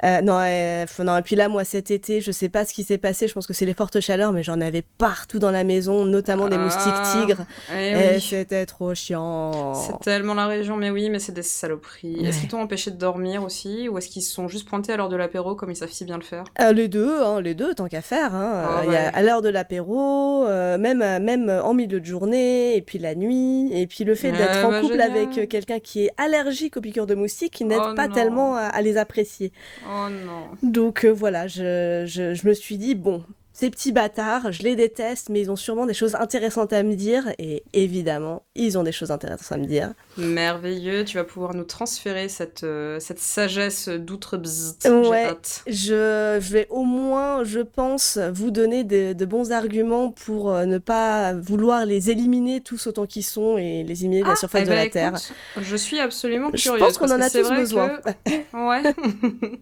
Euh, non, euh, non, et puis là, moi, cet été, je sais pas ce qui s'est passé, je pense que c'est les fortes chaleurs, mais j'en avais partout dans la maison, notamment des Ah, moustiques tigres. Eh Et oui. c'était trop chiant. C'est tellement la région, mais oui, mais c'est des saloperies. Est-ce qu'ils t'ont empêché de dormir aussi, ou est-ce qu'ils se sont juste pointés à l'heure de l'apéro comme ils savent si bien le faire? Euh, les deux, hein, les deux, tant qu'à faire. Hein. Ah Euh, y a à l'heure de l'apéro, euh, même, euh, même en milieu de journée, et puis la nuit, et puis le fait d'être en bah, couple génial. avec euh, quelqu'un qui est allergique aux piqûres de moustiques, qui n'aide Oh pas non. tellement à, à les apprécier. Oh non. Donc euh, voilà, je, je, je me suis dit, bon, ces petits bâtards, je les déteste, mais ils ont sûrement des choses intéressantes à me dire, et évidemment, ils ont des choses intéressantes à me dire. Merveilleux, tu vas pouvoir nous transférer cette, euh, cette sagesse d'outre-bzt. Ouais. J'ai hâte. Je, je vais au moins, je pense, vous donner de, de bons arguments pour euh, ne pas vouloir les éliminer tous autant qu'ils sont et les éliminer de la surface eh de ben, la écoute, Terre. Je suis absolument Je curieuse. pense qu'on en a tous besoin. que- Ouais.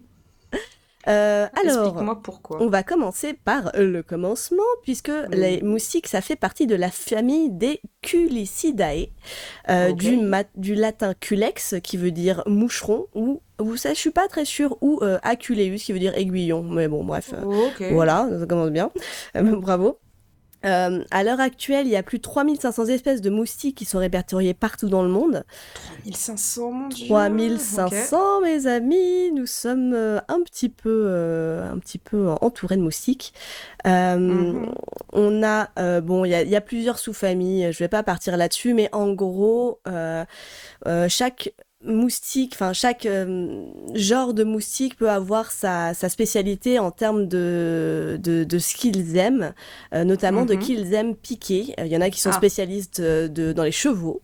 [LAUGHS] [LAUGHS] Euh, alors, Explique-moi pourquoi. on va commencer par le commencement, puisque Oui. les moustiques, ça fait partie de la famille des Culicidae, euh, du, du latin culex, qui veut dire moucheron, ou, vous savez, je suis pas très sûre, ou euh, aculeus, qui veut dire aiguillon, mais bon, bref. euh, Ok. Voilà, ça commence bien. [LAUGHS] Bravo. Euh, à l'heure actuelle, il y a plus de 3500 espèces de moustiques qui sont répertoriées partout dans le monde. 3500, mon dieu. 3500, mes amis, nous sommes euh, un petit peu, euh, un petit peu entourés de moustiques. Euh, Mhm. On a, bon, il y a, il y a plusieurs sous-familles. Je vais pas partir là-dessus, mais en gros, chaque moustique, enfin chaque euh, genre de moustique peut avoir sa, sa spécialité en termes de, de, de ce qu'ils aiment, euh, notamment de Mhm. qui ils aiment piquer. Euh, Il y en a qui sont Ah. spécialistes euh, de, dans les chevaux,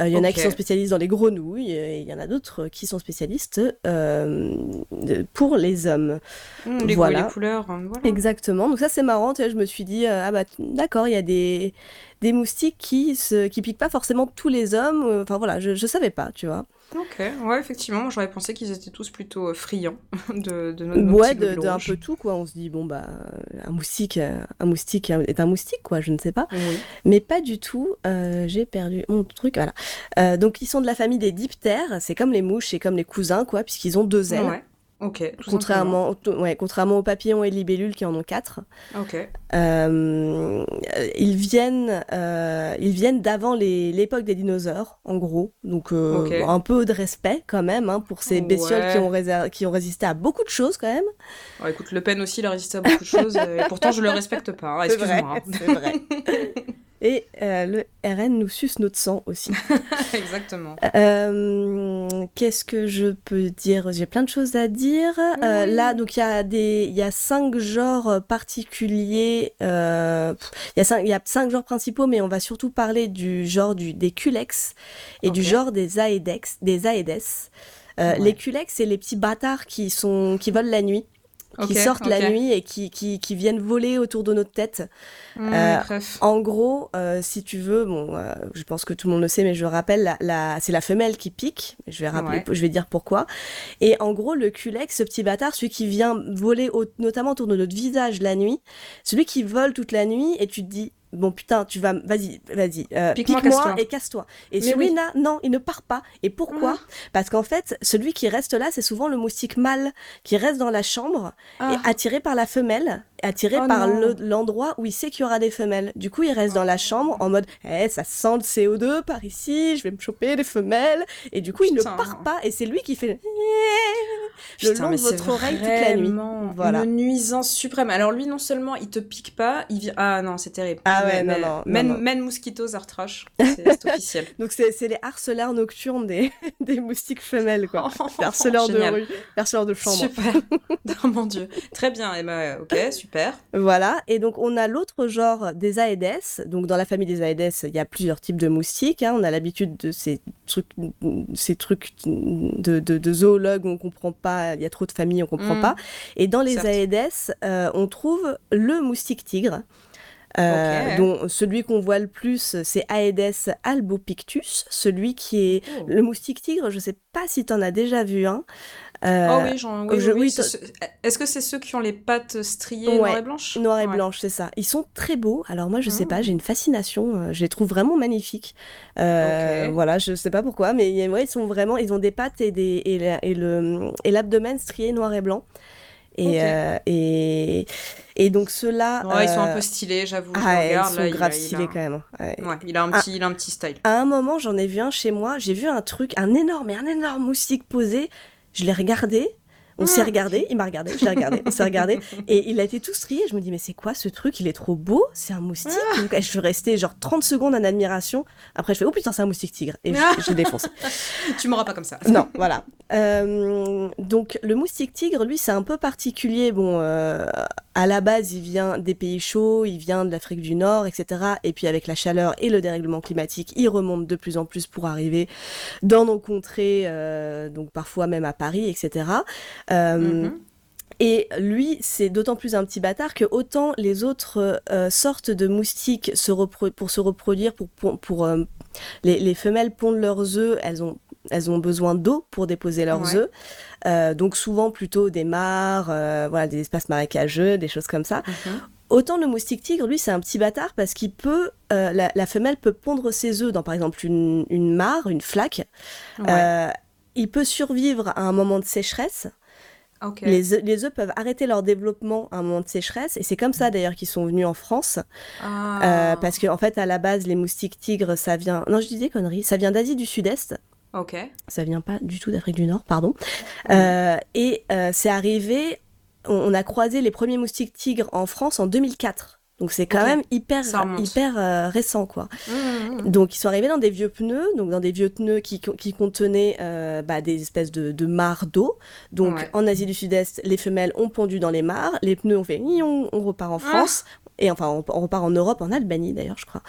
euh, il y en a qui sont spécialistes dans les grenouilles, et il y en a d'autres qui sont spécialistes euh, de- pour les hommes. Hum, les Voilà. goûts et les couleurs. hein, Voilà. Exactement. Donc ça c'est marrant. tu vois, je me suis dit euh, ah bah d'accord, il y a des des moustiques qui se qui piquent pas forcément tous les hommes. euh, Enfin voilà, je je savais pas, tu vois. Ok, ouais, effectivement, j'aurais pensé qu'ils étaient tous plutôt euh, friands [LAUGHS] de, de nos, nos Ouais, d'un peu tout quoi. On se dit bon bah euh, un moustique, euh, un moustique est un moustique quoi. Je ne sais pas. Oui. Mais pas du tout. euh, J'ai perdu mon truc. Voilà. Euh, donc ils sont de la famille des diptères. C'est comme les mouches et comme les cousins quoi, puisqu'ils ont deux ailes. Ouais. Ok. tout Contrairement, ouais, contrairement aux papillons et libellules qui en ont quatre. Ok. Euh, ils viennent, euh, ils viennent d'avant l'époque des dinosaures, en gros. Donc euh, un peu de respect quand même hein, pour ces bestioles Ouais. qui ont, réser- qui ont résisté à beaucoup de choses quand même. Alors, écoute, Le Pen aussi, il a résisté à beaucoup de choses, et pourtant je le respecte pas. hein, [LAUGHS] Excuse-moi. hein. c'est vrai. [LAUGHS] Et euh, le RN nous suce notre sang aussi. [LAUGHS] Exactement. Euh, Qu'est-ce que je peux dire? J'ai plein de choses à dire. Euh, là, donc il y a des, il y a cinq genres particuliers. Il y a cinq, il y a cinq genres principaux, mais on va surtout parler du genre du des culex et du genre des aedex, des aedes. Ouais. Les culex, c'est les petits bâtards qui sont qui volent la nuit, qui sortent la nuit et qui, qui, qui viennent voler autour de notre tête. Hum, Euh. En gros, euh, si tu veux, bon, euh, je pense que tout le monde le sait, mais je rappelle, la, la- c'est la femelle qui pique. Je vais rappeler, Ouais. je vais dire pourquoi. Et en gros, le culex, ce petit bâtard, celui qui vient voler, au- notamment autour de notre visage la nuit, celui qui vole toute la nuit, et tu te dis. Bon putain, tu vas, vas-y, vas-y, euh, Pique-moi, et casse-toi. Et celui-là, non, il ne part pas. Et pourquoi Ah. Parce qu'en fait, celui qui reste là, c'est souvent le moustique mâle qui reste dans la chambre Ah. et attiré par la femelle, attiré Oh par non. le- l'endroit où il sait qu'il y aura des femelles. Du coup, il reste dans la chambre en mode Eh, ça sent le CO2 par ici, je vais me choper des femelles. Et du coup, il ne Putain. part pas. Et c'est lui qui fait le long de votre oreille toute la nuit. Voilà. Une nuisance suprême. Alors lui, non seulement il te pique pas, il vient. Ah non, c'est terrible. Ah ouais, non, non, men, men mosquitos are trash. [LAUGHS] C'est officiel. Donc c'est les harceleurs nocturnes des, [LAUGHS] des moustiques femelles, quoi. Oh, [LAUGHS] harceleurs de rue, harceleurs de chambre. Super. oh mon dieu. Très bien, Emma. Ok, super. Voilà. Et donc on a l'autre genre des Aedes. Donc dans la famille des Aedes, il y a plusieurs types de moustiques. Hein. On a l'habitude de ces trucs, ces trucs de, de, de zoologues, on comprend pas. Il y a trop de familles, on comprend mm. pas. Et dans les Aedes, euh, on trouve le moustique tigre. Euh, dont celui qu'on voit le plus, c'est Aedes albopictus, celui qui est oh. le moustique tigre. Je ne sais pas si tu en as déjà vu un. Euh, oh oui, j'en, oui, oui, Est-ce que c'est ceux qui ont les pattes striées noires et blanches? Noires et blanches, c'est ça. Ils sont très beaux. Alors moi, je sais pas, ah. j'ai une fascination. Euh, je les trouve vraiment magnifiques. Euh, Voilà, je sais pas pourquoi, mais ouais, ils sont vraiment, ils ont des pattes et des et, et le et l'abdomen strié noir et blanc. Et, euh, et, et, donc ceux-là. Ouais, ils sont un peu stylés, j'avoue. Ah, ils sont grave stylés quand même. Ouais. il, a un petit, il a un petit style. À un moment, j'en ai vu un chez moi. J'ai vu un truc, un énorme, un énorme moustique posé. Je l'ai regardé. On s'est ah. regardé, il m'a regardé, je l'ai regardé, on s'est regardé, [LAUGHS] et il a été tout strié. Je me dis, mais c'est quoi ce truc? Il est trop beau, c'est un moustique. Ah. je suis restée genre 30 secondes en admiration. Après, je fais, oh putain, c'est un moustique tigre. Et je, [LAUGHS] je défonce. tu m'auras pas comme ça. Non, voilà. Euh, donc, le moustique tigre, lui, c'est un peu particulier. Bon, euh, à la base, il vient des pays chauds, il vient de l'Afrique du Nord, etc. Et puis, avec la chaleur et le dérèglement climatique, il remonte de plus en plus pour arriver dans nos contrées, euh, donc parfois même à Paris, etc. Mhm. Et lui, c'est d'autant plus un petit bâtard que autant les autres euh, sortes de moustiques se pour se reproduire, pour, pour, euh, les, femelles pondent leurs œufs, elles ont, elles ont besoin d'eau pour déposer leurs œufs. donc souvent plutôt des mares, voilà, des espaces marécageux, des choses comme ça. Mhm. Autant le moustique tigre, lui, c'est un petit bâtard parce qu'il peut, la, femelle peut pondre ses œufs dans par exemple une, une mare, une flaque. il peut survivre à un moment de sécheresse. Les, les, œufs peuvent arrêter leur développement à un moment de sécheresse, et c'est comme ça d'ailleurs qu'ils sont venus en France. Ah. Euh, parce qu'en en fait, à la base, les moustiques tigres, ça vient. Non, je disais conneries, ça vient d'Asie du Sud-Est. Ok. Ça vient pas du tout d'Afrique du Nord, pardon. Euh, et euh, c'est arrivé, on, a croisé les premiers moustiques tigres en France en 2004. Donc c'est quand même hyper hyper euh, récent quoi. Mmh, mmh, mmh. Donc ils sont arrivés dans des vieux pneus, donc dans des vieux pneus qui, qui contenaient bah, des espèces de, de mares d'eau. Donc en Asie du Sud-Est, les femelles ont pondu dans les mares, les pneus ont fait on, on repart en ah. France, et enfin on, repart en Europe, en Albanie d'ailleurs, je crois.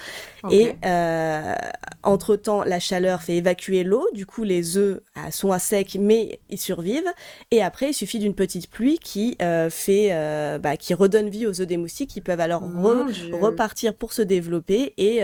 Et euh, entre-temps, la chaleur fait évacuer l'eau, du coup les œufs euh, sont à sec, mais ils survivent. Et après, il suffit d'une petite pluie qui euh, fait, bah, qui redonne vie aux œufs des moustiques, qui peuvent alors repartir pour se développer et,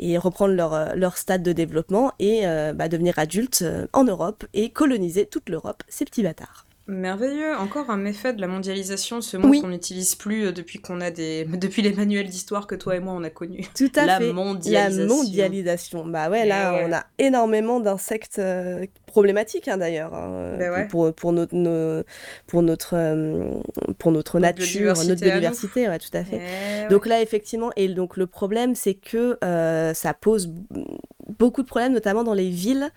et reprendre leur, leur stade de développement et bah, devenir adultes en Europe et coloniser toute l'Europe, ces petits bâtards. Merveilleux, encore un méfait de la mondialisation, ce mot qu'on n'utilise plus euh, depuis qu'on a des, [LAUGHS] depuis les manuels d'histoire que toi et moi on a connus. Tout à la fait. Mondialisation. La mondialisation. Bah ouais, là on a énormément d'insectes euh, problématiques hein, d'ailleurs hein, ben pour, pour notre pour notre euh, pour notre, nature, notre biodiversité, ouais, tout à fait. Eh donc là effectivement, et donc le problème c'est que ça pose beaucoup de problèmes, notamment dans les villes.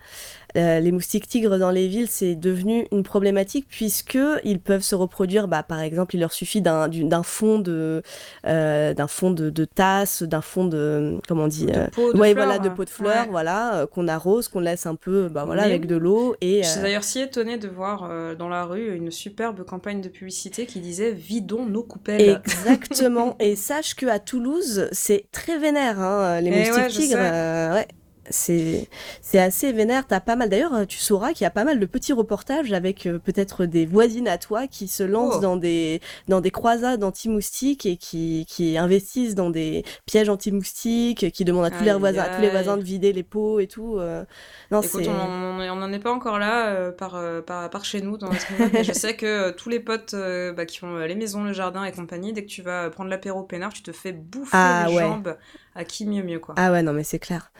Euh, les moustiques tigres dans les villes, c'est devenu une problématique puisque ils peuvent se reproduire. Bah, par exemple, il leur suffit d'un fond de euh, d'un fond de, de tasse, d'un fond de comment on dit, de pot de ouais, voilà, de pot de fleurs, voilà, euh, qu'on arrose, qu'on laisse un peu, bah voilà, avec de l'eau. Et je suis d'ailleurs si étonnée de voir dans la rue une superbe campagne de publicité qui disait vidons nos coupelles. Exactement. [LAUGHS] et sache que à Toulouse, c'est très vénère, hein, les eh moustiques tigres. ouais c'est assez vénère. T'as pas mal. D'ailleurs, tu sauras qu'il y a pas mal de petits reportages avec euh, peut-être des voisines à toi qui se lancent oh. dans des dans des croisades anti-moustiques et qui qui investissent dans des pièges anti-moustiques, qui demandent à tous les voisins tous les voisins de vider les pots et tout. Euh. Non, Écoute, on n'en est pas encore là euh, par, par, par chez nous dans notre je [LAUGHS] sais que tous les potes bah, qui ont les maisons, le jardin et compagnie, dès que tu vas prendre l'apéro peinard, tu te fais bouffer ah, les jambes à qui mieux mieux quoi. Ah ouais non mais c'est clair.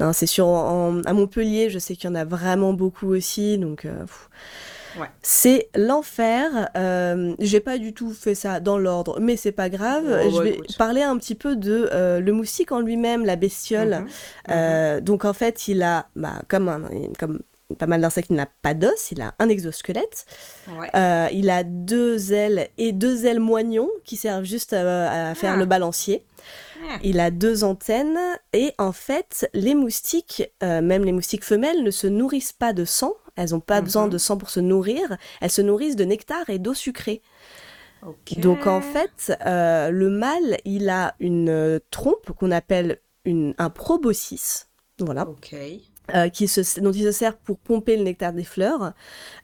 Non c'est sûr à Montpellier je sais qu'il y en a vraiment beaucoup aussi donc euh, ouais. c'est l'enfer. Euh, j'ai pas du tout fait ça dans l'ordre mais c'est pas grave. Oh, je vais parler un petit peu de euh, le moustique en lui-même la bestiole. Mhm. Mhm. donc en fait il a bah, comme un, comme pas mal d'insectes, il n'a pas d'os, il a un exosquelette. Ouais. Euh, il a deux ailes et deux ailes moignons qui servent juste à, à faire Ah. le balancier. Ah. Il a deux antennes et en fait, les moustiques, euh, même les moustiques femelles, ne se nourrissent pas de sang. Elles n'ont pas Mhm. besoin de sang pour se nourrir. Elles se nourrissent de nectar et d'eau sucrée. Donc en fait, euh, le mâle, il a une euh, trompe qu'on appelle une, un proboscis. Voilà. Euh, qui se, dont il se sert pour pomper le nectar des fleurs.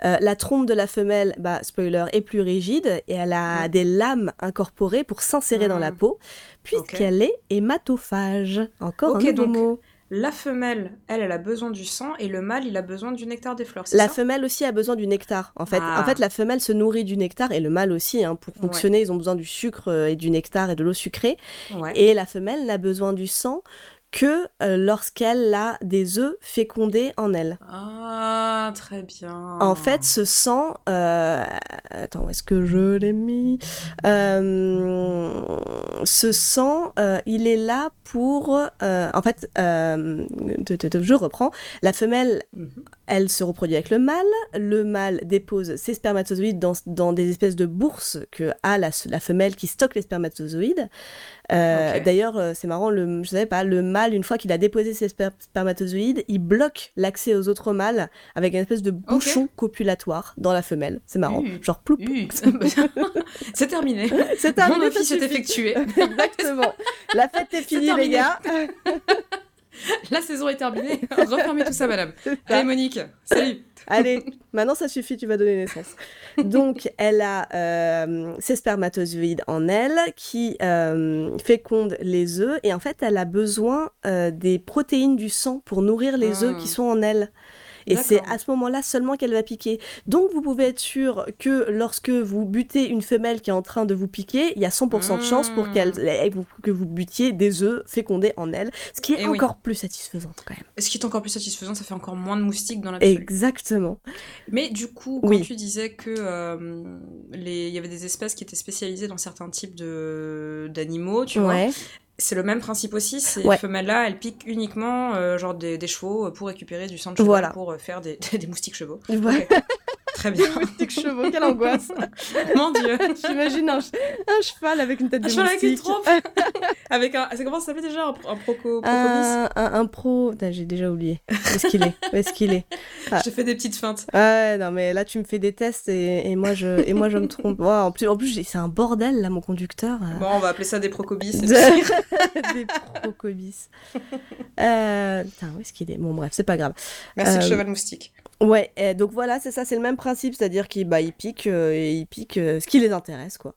Euh, la trompe de la femelle, bah, spoiler, est plus rigide et elle a Mm. des lames incorporées pour s'insérer dans la Mm. peau, puisqu'elle est hématophage. Encore Ok, un nouveau donc, mot. La femelle, elle, elle a besoin du sang et le mâle, il a besoin du nectar des fleurs, La ça? femelle aussi a besoin du nectar. En fait, Ah. en fait, la femelle se nourrit du nectar et le mâle aussi. hein. Pour Ouais. fonctionner, ils ont besoin du sucre euh, et du nectar et de l'eau sucrée. Ouais. Et la femelle n'a besoin du sang que euh, lorsqu'elle a des œufs fécondés en elle. Ah, très bien. En fait, ce sang, euh, attends, est-ce que je l'ai mis? Euh, Ce sang, euh, il est là pour, en fait, je reprends. La femelle, Mhm. elle se reproduit avec le mâle. Le mâle dépose ses spermatozoïdes dans, dans des espèces de bourses que a la, la femelle qui stocke les spermatozoïdes. Euh. D'ailleurs, euh, c'est marrant, le, je savais pas, le mâle, une fois qu'il a déposé ses sper- spermatozoïdes, il bloque l'accès aux autres mâles avec une espèce de bouchon copulatoire dans la femelle. C'est marrant. Mmh. Genre ploup. Oui. [LAUGHS] [LAUGHS] c'est terminé. C'est Mon terminé, ça office est effectué. [LAUGHS] Exactement. La fête est finie, les gars. [LAUGHS] La saison est terminée. [LAUGHS] Refermez tout ça, madame. Allez, Monique. Salut. [LAUGHS] Allez, maintenant ça suffit, tu vas donner naissance. Donc, elle a euh, ses spermatozoïdes en elle qui euh, fécondent les œufs et en fait, elle a besoin euh, des protéines du sang pour nourrir les œufs Ah. qui sont en elle. Et c'est à ce moment-là seulement qu'elle va piquer. Donc, vous pouvez être sûr que lorsque vous butez une femelle qui est en train de vous piquer, il y a 100% de chance pour qu'elle, vous- que vous butiez des œufs fécondés en elle, ce qui est Eh oui. encore plus satisfaisant quand même. Ce qui est encore plus satisfaisant, ça fait encore moins de moustiques dans l'absolu. Exactement. Mais du coup, quand Oui. tu disais que euh, les... il y avait des espèces qui étaient spécialisées dans certains types de... d'animaux, tu vois. C'est le même principe aussi. Ces Ouais. femelles-là, elles piquent uniquement euh, genre des, des chevaux pour récupérer du sang de cheval Voilà. pour euh, faire des, [LAUGHS] des moustiques chevaux. Ouais. Très bien. Moustiques chevaux, quelle [LAUGHS] angoisse. Mon dieu. J'imagine un, ch- un cheval avec une tête Un de cheval avec une moustique. trompe. [LAUGHS] Avec un. Comment ça s'appelait déjà un, un proco, un, un, un pro. J'ai déjà oublié. Où est-ce qu'il est Où est-ce qu'il est [LAUGHS] ah. J'ai fait des petites feintes. Ouais, non, mais là, tu me fais des tests et, et moi, je, et moi, je me trompe. Ouais, en plus, en plus c'est un bordel, là, mon conducteur. euh. Bon, on va appeler ça des procobis. De- des procobis. Euh, putain, où est-ce qu'il est? Bon, bref, c'est pas grave. Merci le Euh, cheval moustique. Ouais, et donc voilà, c'est ça, c'est le même principe, c'est-à-dire qu'il bah, il pique, euh, et euh, ce qui les intéresse, quoi.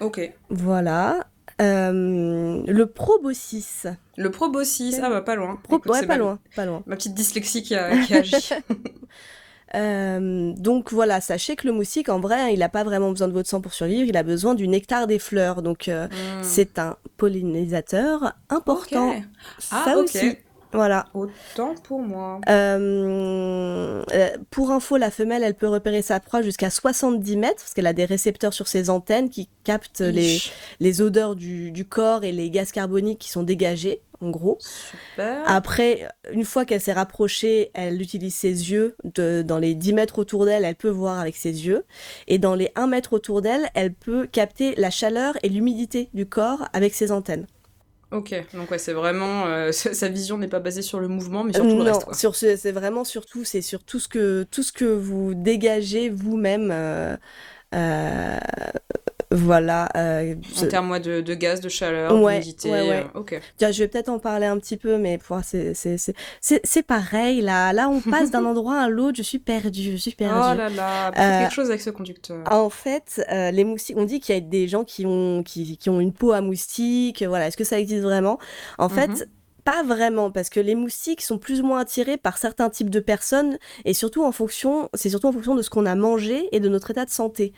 Ok. Voilà. Euh, le proboscis. Le proboscis, ah bah pas loin. Pro- Écoute, ouais, pas ma- loin, pas loin. Ma petite dyslexie qui, a, qui agit. [LAUGHS] Euh, donc voilà, sachez que le moustique, en vrai, hein, il n'a pas vraiment besoin de votre sang pour survivre, il a besoin du nectar des fleurs. Donc Hmm. c'est un pollinisateur important. Ok. Ah, Ça aussi. Voilà. Autant pour moi. Euh, euh, pour info, la femelle, elle peut repérer sa proie jusqu'à 70 mètres, parce qu'elle a des récepteurs sur ses antennes qui captent les, les odeurs du, du corps et les gaz carboniques qui sont dégagés, en gros. Super. Après, une fois qu'elle s'est rapprochée, elle utilise ses yeux. De, dans les 10 mètres autour d'elle, elle peut voir avec ses yeux. Et dans les 1 mètre autour d'elle, elle peut capter la chaleur et l'humidité du corps avec ses antennes. Ok, donc ouais, c'est vraiment. euh, [LAUGHS] sa vision n'est pas basée sur le mouvement, mais sur tout le reste. Quoi. sur ce, c'est vraiment surtout, c'est sur tout ce que, tout ce que vous dégagez vous-même. euh, euh, voilà. euh, En termes de, de gaz, de chaleur, Ouais, d'humidité. ouais, ouais. euh, ok. Tiens, je vais peut-être en parler un petit peu, mais pour c'est c'est c'est c'est c'est pareil là. Là, on [LAUGHS] passe d'un endroit à l'autre. Je suis perdue, je suis Oh perdue. là là, faites Euh, quelque chose avec ce conducteur. En fait, euh, les moustiques, on dit qu'il y a des gens qui ont, qui, qui ont une peau à moustique. Voilà, est-ce que ça existe vraiment? En fait, Mhm. Pas vraiment, parce que les moustiques sont plus ou moins attirés par certains types de personnes, et surtout en fonction, c'est surtout en fonction de ce qu'on a mangé et de notre état de santé.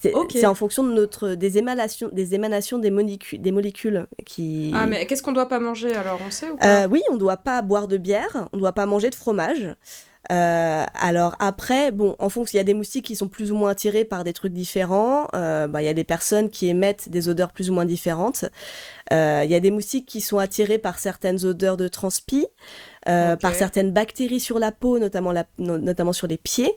C'est en fonction de notre des émanations, des émanations des molécules, des molécules qui. Ah, mais qu'est-ce qu'on doit pas manger alors On sait ou pas? Euh, oui, on doit pas boire de bière, on doit pas manger de fromage. Euh, alors après, bon, en fonction, il y a des moustiques qui sont plus ou moins attirés par des trucs différents. Euh, bah, il y a des personnes qui émettent des odeurs plus ou moins différentes. Euh, il y a des moustiques qui sont attirés par certaines odeurs de transpi, euh, par certaines bactéries sur la peau, notamment, la, no- notamment sur les pieds.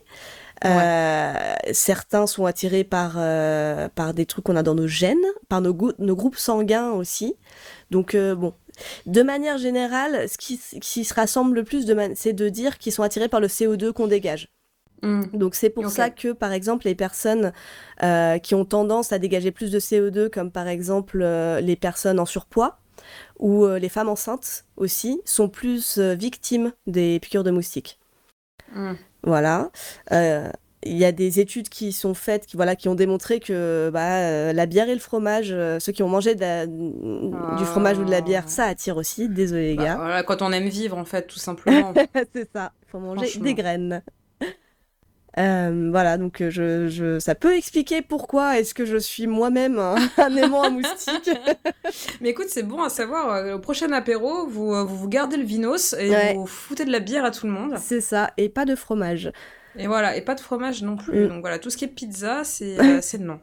Euh, certains sont attirés par, euh, par des trucs qu'on a dans nos gènes, par nos, nos groupes sanguins aussi. Donc euh, bon, de manière générale, ce qui, se rassemble le plus, c'est de dire qu'ils sont attirés par le CO2 qu'on dégage. Hmm. Donc c'est pour ça que, par exemple, les personnes euh, qui ont tendance à dégager plus de CO2, comme par exemple euh, les personnes en surpoids ou euh, les femmes enceintes aussi, sont plus victimes des piqûres de moustiques. Hmm. Voilà. Il y a des études qui sont faites, qui, voilà, qui ont démontré que bah, euh, la bière et le fromage, euh, ceux qui ont mangé de la- du fromage ou de la bière, Ah. ça attire aussi. Désolé les Bah, gars. voilà, quand on aime vivre, en fait, tout simplement. [LAUGHS] C'est ça, faut manger des graines. Euh, voilà, donc je, je, ça peut expliquer pourquoi est-ce que je suis moi-même un, [LAUGHS] un aimant à moustiques. [LAUGHS] Mais écoute, c'est bon à savoir. Au prochain apéro, vous, vous, vous gardez le vinos et Ouais. vous foutez de la bière à tout le monde. C'est ça, et pas de fromage. Et voilà, et pas de fromage non plus. Mm. Donc voilà, tout ce qui est pizza, c'est [LAUGHS] euh, c'est non.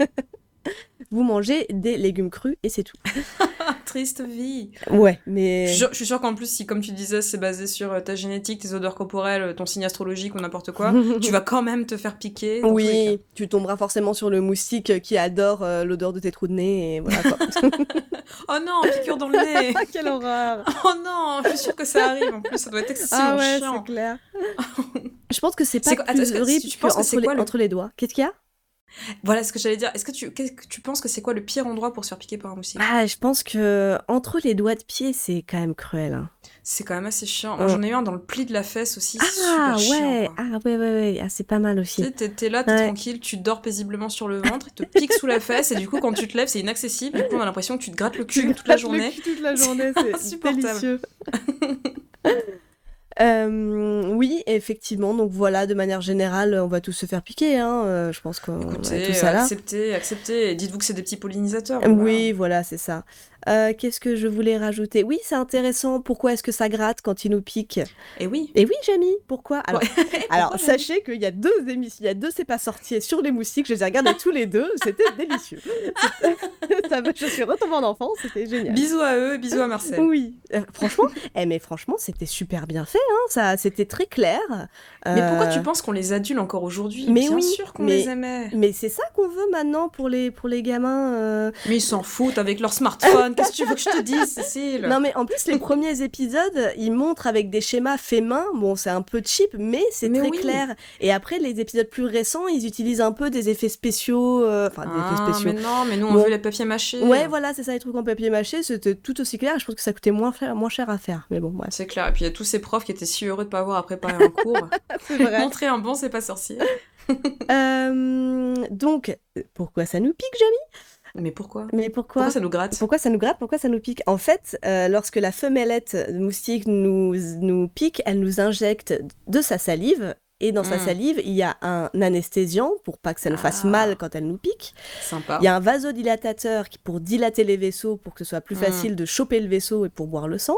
Vous mangez des légumes crus et c'est tout. [LAUGHS] Triste vie. Ouais, Je mais suis sûre- je suis sûre qu'en plus, si comme tu disais, c'est basé sur euh, ta génétique, tes odeurs corporelles, euh, ton signe astrologique ou n'importe quoi, [LAUGHS] tu vas quand même te faire piquer. oui, tu tomberas forcément sur le moustique qui adore euh, l'odeur de tes trous de nez et voilà quoi. [LAUGHS] Oh non, piqûre dans le nez. Ah, quelle horreur Oh non, je suis sûre que ça arrive. En plus, ça doit être excessivement Ah ouais, chiant. c'est clair. Je pense que c'est pas plus horrible les, le- entre les doigts. Qu'est-ce qu'il y a? Voilà ce que j'allais dire. Est-ce que tu, que tu penses que c'est quoi le pire endroit pour se faire piquer par un moustique? Ah, je pense que entre les doigts de pied, c'est quand même cruel. hein. C'est quand même assez chiant. Mm. j'en ai eu un dans le pli de la fesse aussi. Ah super chiant, ouais, ah ouais ouais ouais, ah, c'est pas mal Tu aussi. sais, t'es- là, t'es Ouais. tranquille, tu dors paisiblement sur le ventre, il te pique sous la fesse, et du coup, quand tu te lèves, c'est inaccessible. Du coup, on a l'impression que tu te grattes le cul toute la journée. toute la journée, c'est insupportable. [LAUGHS] Euh, oui, effectivement. Donc voilà, de manière générale, on va tous se faire piquer. Hein. euh, je pense qu'on Écoutez, tous ça là. acceptez, acceptez, et dites-vous que c'est des petits pollinisateurs. Oui, voilà, c'est ça. Euh, Qu'est-ce que je voulais rajouter? Oui, c'est intéressant. Pourquoi est-ce que ça gratte quand il nous pique? Et oui. Et oui, Jamie, pourquoi? [LAUGHS] Alors, sachez qu'il y a deux émissions, il y a deux C'est pas sorti sur les moustiques. Je les ai regardés tous les deux. C'était [LAUGHS] délicieux. [LAUGHS] Ça je suis retombée en enfance. C'était génial. Bisous à eux, bisous à Marcel. Oui, Euh, franchement, eh, mais franchement, c'était super bien fait, hein, ça, c'était très clair. Mais pourquoi Euh, tu penses qu'on les adule encore aujourd'hui? Mais Bien oui, sûr qu'on les aimait. Mais c'est ça qu'on veut maintenant pour les pour les gamins. Mais ils s'en foutent avec leur smartphone. Qu'est-ce que tu veux que je te dise, Cécile? Non, mais en plus, les premiers épisodes, ils montrent avec des schémas faits main. Bon, c'est un peu cheap, mais c'est très oui. clair. Et après, les épisodes plus récents, ils utilisent un peu des effets spéciaux, euh, enfin des Ah, effets spéciaux. mais non, mais nous on Bon. veut les papiers mâchés. Ouais, voilà, c'est ça, les trucs en papier mâché, c'était tout aussi clair. Je pense que ça coûtait moins cher, moins cher à faire. Mais bon, bref. C'est clair. Et puis il y a tous ces profs qui étaient si heureux de pas avoir à préparer un cours. [LAUGHS] Vrai. Montrer un bon, c'est pas sorcier. Euh, donc, pourquoi ça nous pique, Jamie? Mais pourquoi? Mais pourquoi? Pourquoi ça nous gratte? Pourquoi ça nous gratte? Pourquoi ça nous pique? En fait, euh, lorsque la femelette de moustique nous, nous pique, elle nous injecte de sa salive. Et dans sa Mm. salive, il y a un anesthésiant pour pas que ça nous fasse Ah. mal quand elle nous pique. Sympa. Il y a un vasodilatateur qui, pour dilater les vaisseaux, pour que ce soit plus Mm. facile de choper le vaisseau et pour boire le sang.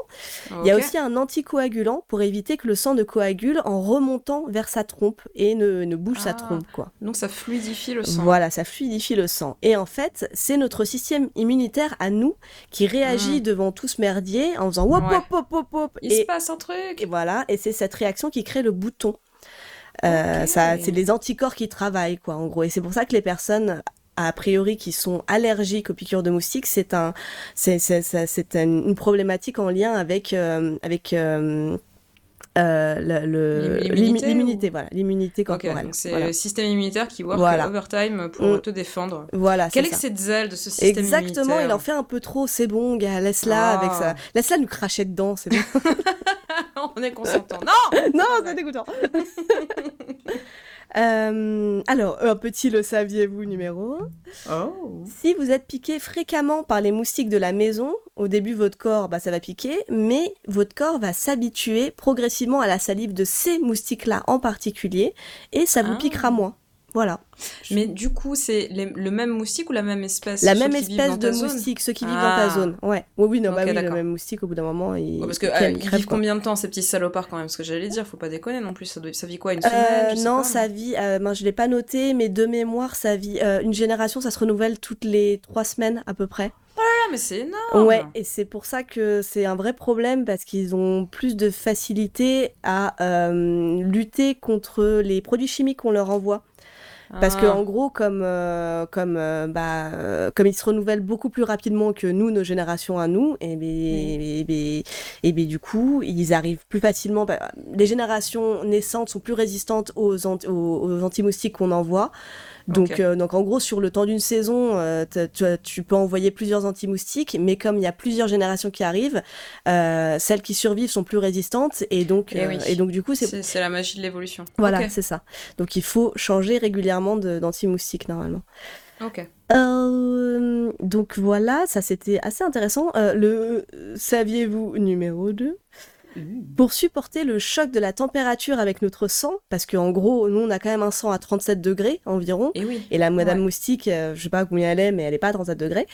Il y a aussi un anticoagulant pour éviter que le sang ne coagule en remontant vers sa trompe et ne, ne bouge sa Ah. trompe, quoi. Donc ça fluidifie le sang. Voilà, ça fluidifie le sang. Et en fait, c'est notre système immunitaire à nous qui réagit devant tout ce merdier en faisant wop. Ouais. wop wop wop wop. Il se passe un truc. et voilà, et c'est cette réaction qui crée le bouton. Euh, Ok. ça, c'est les anticorps qui travaillent, quoi, en gros. Et c'est pour ça que les personnes a priori qui sont allergiques aux piqûres de moustiques, c'est un, c'est, c'est, c'est, c'est un- une problématique en lien avec, euh, avec euh, euh, L'immunité voilà, l'immunité corporelle. donc c'est voilà. le système immunitaire qui work Voilà. overtime pour Mm. te défendre. Voilà, Quel c'est ça. excès de zèle de ce système Exactement, immunitaire. il en fait un peu trop, c'est bon, gars, laisse-la Ah. avec ça. Laisse-la nous cracher dedans, c'est bon. [LAUGHS] On est consentant. Non [LAUGHS] non, c'est dégoûtant. [LAUGHS] Euh, alors, un petit le saviez-vous numéro 1. Oh Si vous êtes piqué fréquemment par les moustiques de la maison, au début votre corps, bah, ça va piquer, mais votre corps va s'habituer progressivement à la salive de ces moustiques-là en particulier, et ça vous Ah. piquera moins. Voilà. Mais du coup, c'est le même moustique ou la même espèce La même espèce de moustique, ceux qui vivent dans ta Ah. zone. Ouais. Oui, oui, non, bah Ok, oui, le même moustique, au bout d'un moment, il, Ouais, parce que euh, ils il crève, vivent combien de temps ces petits salopards quand même? Parce que j'allais dire, faut pas déconner non plus. Ça, doit- ça vit quoi Une Euh, semaine non, pas, ça vit, euh, ben, je l'ai pas noté, mais de mémoire, ça vit. euh, une génération, ça se renouvelle toutes les trois semaines à peu près. Ah, mais c'est énorme Ouais, et c'est pour ça que c'est un vrai problème parce qu'ils ont plus de facilité à euh, lutter contre les produits chimiques qu'on leur envoie. Parce que Ah. en gros, comme euh, comme euh, bah euh, comme ils se renouvellent beaucoup plus rapidement que nous, nos générations à nous, et ben et ben- et ben, du coup, ils arrivent plus facilement. bah, les générations naissantes sont plus résistantes aux ant- aux, aux anti-moustiques qu'on envoie. Donc, euh, donc en gros, sur le temps d'une saison, euh, tu, peux envoyer plusieurs anti-moustiques, mais comme il y a plusieurs générations qui arrivent, euh, celles qui survivent sont plus résistantes, et donc, oui. et donc du coup, c'est C'est la magie de l'évolution. voilà, c'est ça. Donc il faut changer régulièrement de- d'anti-moustique normalement. Ok. Euh, donc voilà, ça c'était assez intéressant. Euh, le saviez-vous numéro 2 Pour supporter le choc de la température avec notre sang, parce qu'en gros, nous on a quand même un sang à 37 degrés environ, Et oui. et la Madame Ouais. Moustique, euh, je sais pas combien elle est, mais elle est pas à 37 degrés,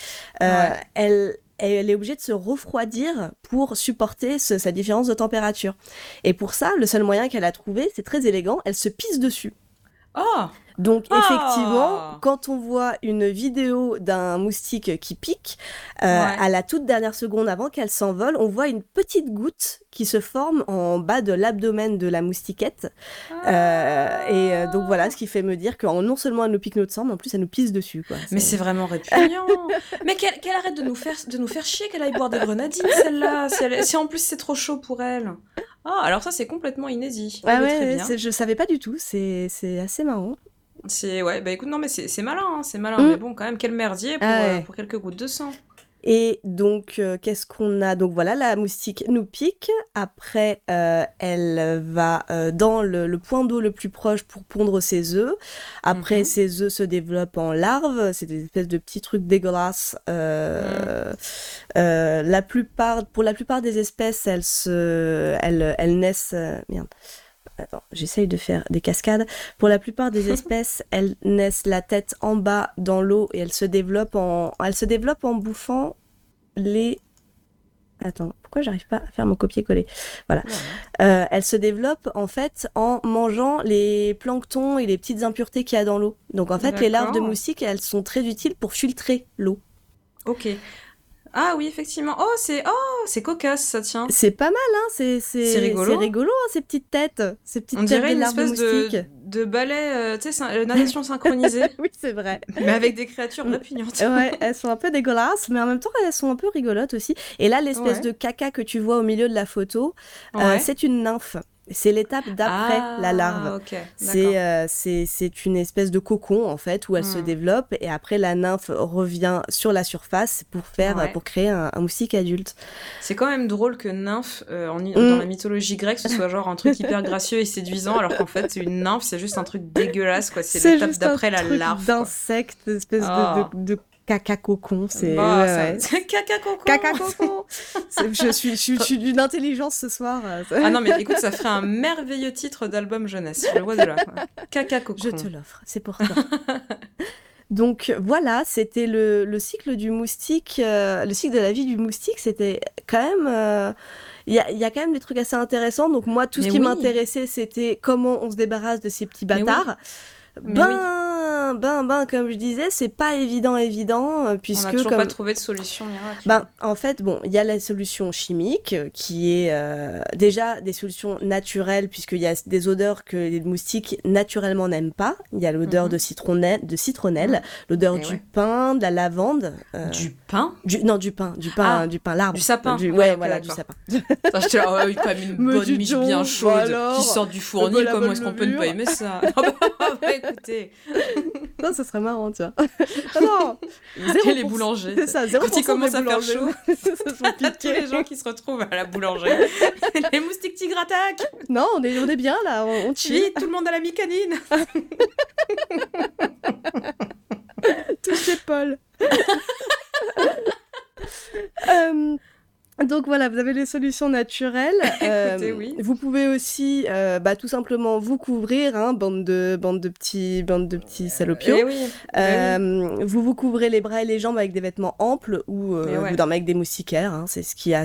euh, Ouais. elle, elle est obligée de se refroidir pour supporter ce- sa différence de température. Et pour ça, le seul moyen qu'elle a trouvé, c'est très élégant, elle se pisse dessus. Oh Donc Ah effectivement, quand on voit une vidéo d'un moustique qui pique, euh, Ouais. à la toute dernière seconde avant qu'elle s'envole, on voit une petite goutte qui se forme en bas de l'abdomen de la moustiquette. Euh, et euh, donc voilà, ce qui fait me dire que non seulement elle nous pique notre sang, mais en plus elle nous pisse dessus. Quoi. Mais c'est vraiment répugnant. [LAUGHS] mais qu'elle arrête de nous faire de nous faire chier, qu'elle aille boire des grenadines celle-là. Si, en plus c'est trop chaud pour elle. Ah alors ça c'est complètement inédit. Ben, ouais, je savais pas du tout, c'est assez marrant. C'est ouais bah écoute non mais c'est malin hein, c'est malin Mm. mais bon quand même quel merdier pour, Ah euh, pour quelques gouttes de sang. Et donc, euh, qu'est-ce qu'on a? Donc voilà, la moustique nous pique. Après, euh, elle va euh, dans le, le point d'eau le plus proche pour pondre ses œufs. Après, Mhm. ses œufs se développent en larves. C'est des espèces de petits trucs dégueulasses. Euh, la plupart, pour la plupart des espèces, elles se, elles, elles naissent. merde. Attends, j'essaye de faire des cascades. Pour la plupart des [LAUGHS] espèces, elles naissent la tête en bas dans l'eau et elles se développent en, elles se développent en bouffant les. Attends, pourquoi j'arrive pas à faire mon copier-coller? Voilà. Euh, elles se développent en fait en mangeant les planctons et les petites impuretés qu'il y a dans l'eau. Donc en fait, les larves de moustiques, elles sont très utiles pour filtrer l'eau. Ok. Ah oui effectivement. Oh c'est oh c'est cocasse ça tient. C'est pas mal, hein C'est rigolo. c'est rigolo, hein, ces petites têtes, ces petites On têtes dirait une de espèce de, de ballet, euh, tu sais, euh, [LAUGHS] natation synchronisée, [LAUGHS] oui, c'est vrai. mais avec des créatures répugnantes. [LAUGHS] ouais, elles sont un peu dégueulasses, mais en même temps, elles sont un peu rigolotes aussi. Et là, l'espèce Ouais. de caca que tu vois au milieu de la photo, euh, c'est une nymphe. C'est l'étape d'après Ah, la larve. C'est euh, c'est une espèce de cocon en fait où elle se Hmm. développe et après la nymphe revient sur la surface pour faire Ouais. pour créer un, un moustique adulte. C'est quand même drôle que nymphe, euh, en, Mm. dans la mythologie grecque, ce soit genre un truc hyper gracieux et séduisant, alors qu'en fait, une nymphe, c'est juste un truc dégueulasse, quoi. C'est l'étape d'après la larve. d'insecte, espèce de- Ah. de, de caca cocon. C'est Bah, ouais, ça- ouais. c'est caca coco. caca cocon. [LAUGHS] Je suis je suis, je suis d'une intelligence ce soir. euh, Ah non, mais [LAUGHS] écoute, ça ferait un merveilleux titre d'album jeunesse. Je vois de là. Caca coco. Je te l'offre, c'est pour toi. [LAUGHS] Donc voilà, c'était le, le cycle du moustique, euh, le cycle de la vie du moustique, c'était quand même... euh, Il y, a, il y a quand même des trucs assez intéressants. Donc moi, tout ce Mais qui oui. m'intéressait, c'était comment on se débarrasse de ces petits Mais oui. Mais Ben, ben, ben, comme je disais, c'est pas évident, évident, euh, On puisque n'a toujours comme... pas trouvé de solution miracle. Ben, en fait, bon, il y a la solution chimique euh, qui est euh, déjà des solutions naturelles puisqu'il y a des odeurs que les moustiques naturellement n'aiment pas. Il y a l'odeur Mhm. de citronnelle, de citronnelle, l'odeur Et du ouais. pain, de la lavande. euh, Du pain? du- non, du pain, du pain, Ah, du pain, l'arbre. du sapin. Du- Ouais, ouais, voilà, du sapin. [LAUGHS] Attends, J'étais là, ouais, quand même une bonne miche bien chaude alors, qui sort du fournil. la Comment est-ce qu'on peut ne pas aimer ça? [LAUGHS] Ah bah, écoutez, [LAUGHS] Non, ce serait marrant, tu vois. Ah [LAUGHS] non, les 0%. boulangers. C'est ça, 0% Quand il commence à faire chaud, [LAUGHS] tous les gens qui se retrouvent à la boulangerie. les moustiques tigres attaquent Non, on est, on est bien là, on, on chill. Tout le monde à la micanine touché Paul. Euh, donc voilà, vous avez les solutions naturelles. [LAUGHS] Écoutez, oui. Vous pouvez aussi, euh, bah, tout simplement vous couvrir, hein, bande de bande de petits bande de petits salopios. Eh oui. eh oui. Euh, vous vous couvrez les bras et les jambes avec des vêtements amples ou euh, ouais. vous dormez avec des moustiquaires. hein, c'est ce qu'il y a.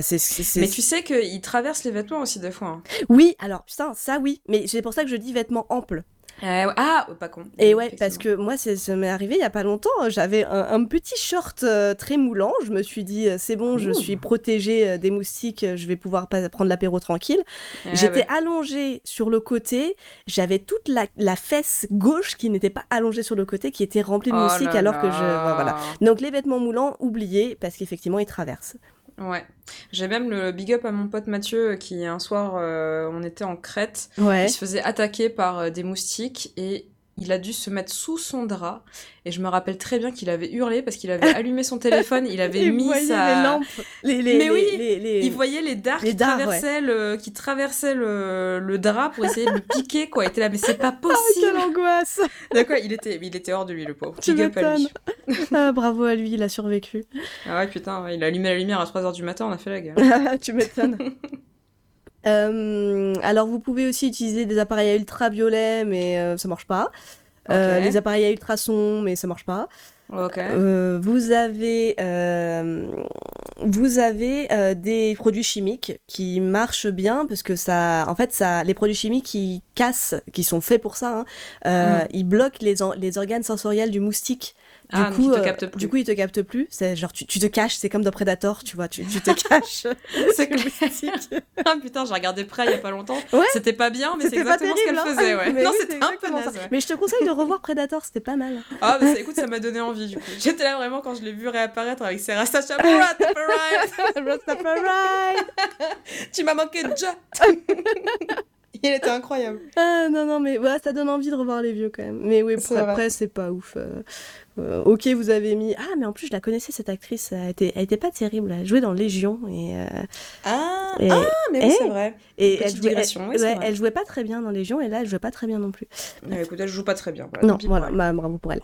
Mais tu sais qu'ils traversent les vêtements aussi des fois. hein. Oui, alors putain, ça oui. Mais c'est pour ça que je dis vêtements amples. Ouais. Ah, pas con. Et ouais, parce que moi, c'est- ça m'est arrivé il y a pas longtemps. J'avais un, un petit short euh, très moulant. Je me suis dit, euh, c'est bon, je suis protégée euh, des moustiques. euh, Je vais pouvoir pas prendre l'apéro tranquille. Eh J'étais ouais. allongée sur le côté. J'avais toute la, la fesse gauche qui n'était pas allongée sur le côté, qui était remplie de Oh moustiques, là alors que je. là. Voilà. Donc les vêtements moulants, oubliés, parce qu'effectivement, ils traversent. Ouais. J'ai même le big up à mon pote Mathieu euh, qui un soir euh, on était en Crète, Ouais. il se faisait attaquer par euh, des moustiques et il a dû se mettre sous son drap et je me rappelle très bien qu'il avait hurlé parce qu'il avait [LAUGHS] allumé son téléphone, il avait Il mis sa les lampes. Les, les, Mais oui, les- il voyait les dards qui dards, traversaient, le, qui traversaient le, le drap pour essayer de le piquer, quoi. Il était là, mais c'est pas [LAUGHS] Ah, quelle possible. angoisse D'accord, il était, il était hors de lui, le pauvre. Tu à lui. Ah, Bravo à lui, il a survécu. Ah ouais, putain, il a allumé la lumière à 3h du matin, on a fait la guerre. [LAUGHS] tu m'étonnes. Euh, alors, vous pouvez aussi utiliser des appareils à ultraviolets, mais euh, ça marche pas. Euh, les appareils à ultrasons, mais ça marche pas. Ok. Euh, vous avez, vous avez des produits chimiques qui marchent bien parce que ça, en fait, ça, les produits chimiques qui cassent, qui sont faits pour ça, hein, Mm. ils bloquent les, en- les organes sensoriels du moustique. Du Ah, donc coup, il te euh, capte plus. du coup, il te capte plus. C'est genre, tu, tu te caches, c'est comme dans Predator, tu vois, tu, tu te [LAUGHS] caches. C'est moustique. [LAUGHS] Ah putain, j'ai regardé près il y a pas longtemps. Ouais. C'était pas bien, mais c'est exactement ce qu'elle terrible, hein. faisait, ouais. Mais non, oui, c'était un peu naze, ouais. Mais je te conseille de revoir Predator, c'était pas mal. Ah, bah ça, écoute, ça m'a donné envie, du coup. [LAUGHS] J'étais là vraiment quand je l'ai vu réapparaître avec Sarah Sacha. Tu m'as manqué déjà. Il était incroyable. Ah non, non, mais ouais, ça donne envie de revoir les vieux quand même. Mais oui, pour après, c'est pas ouf. euh. Euh, ok, vous avez mis. Ah, mais en plus, je la connaissais cette actrice. Elle était, elle était pas terrible. Elle jouait dans Légion et. euh, Ah, et, ah mais oui, Eh c'est vrai. et elle, jouait, digression, elle, oui, c'est ouais, vrai. elle jouait pas très bien dans Légion et là, elle jouait pas très bien non plus. Eh, écoute, elle joue pas très bien. Voilà, non, voilà, bah, bravo pour elle.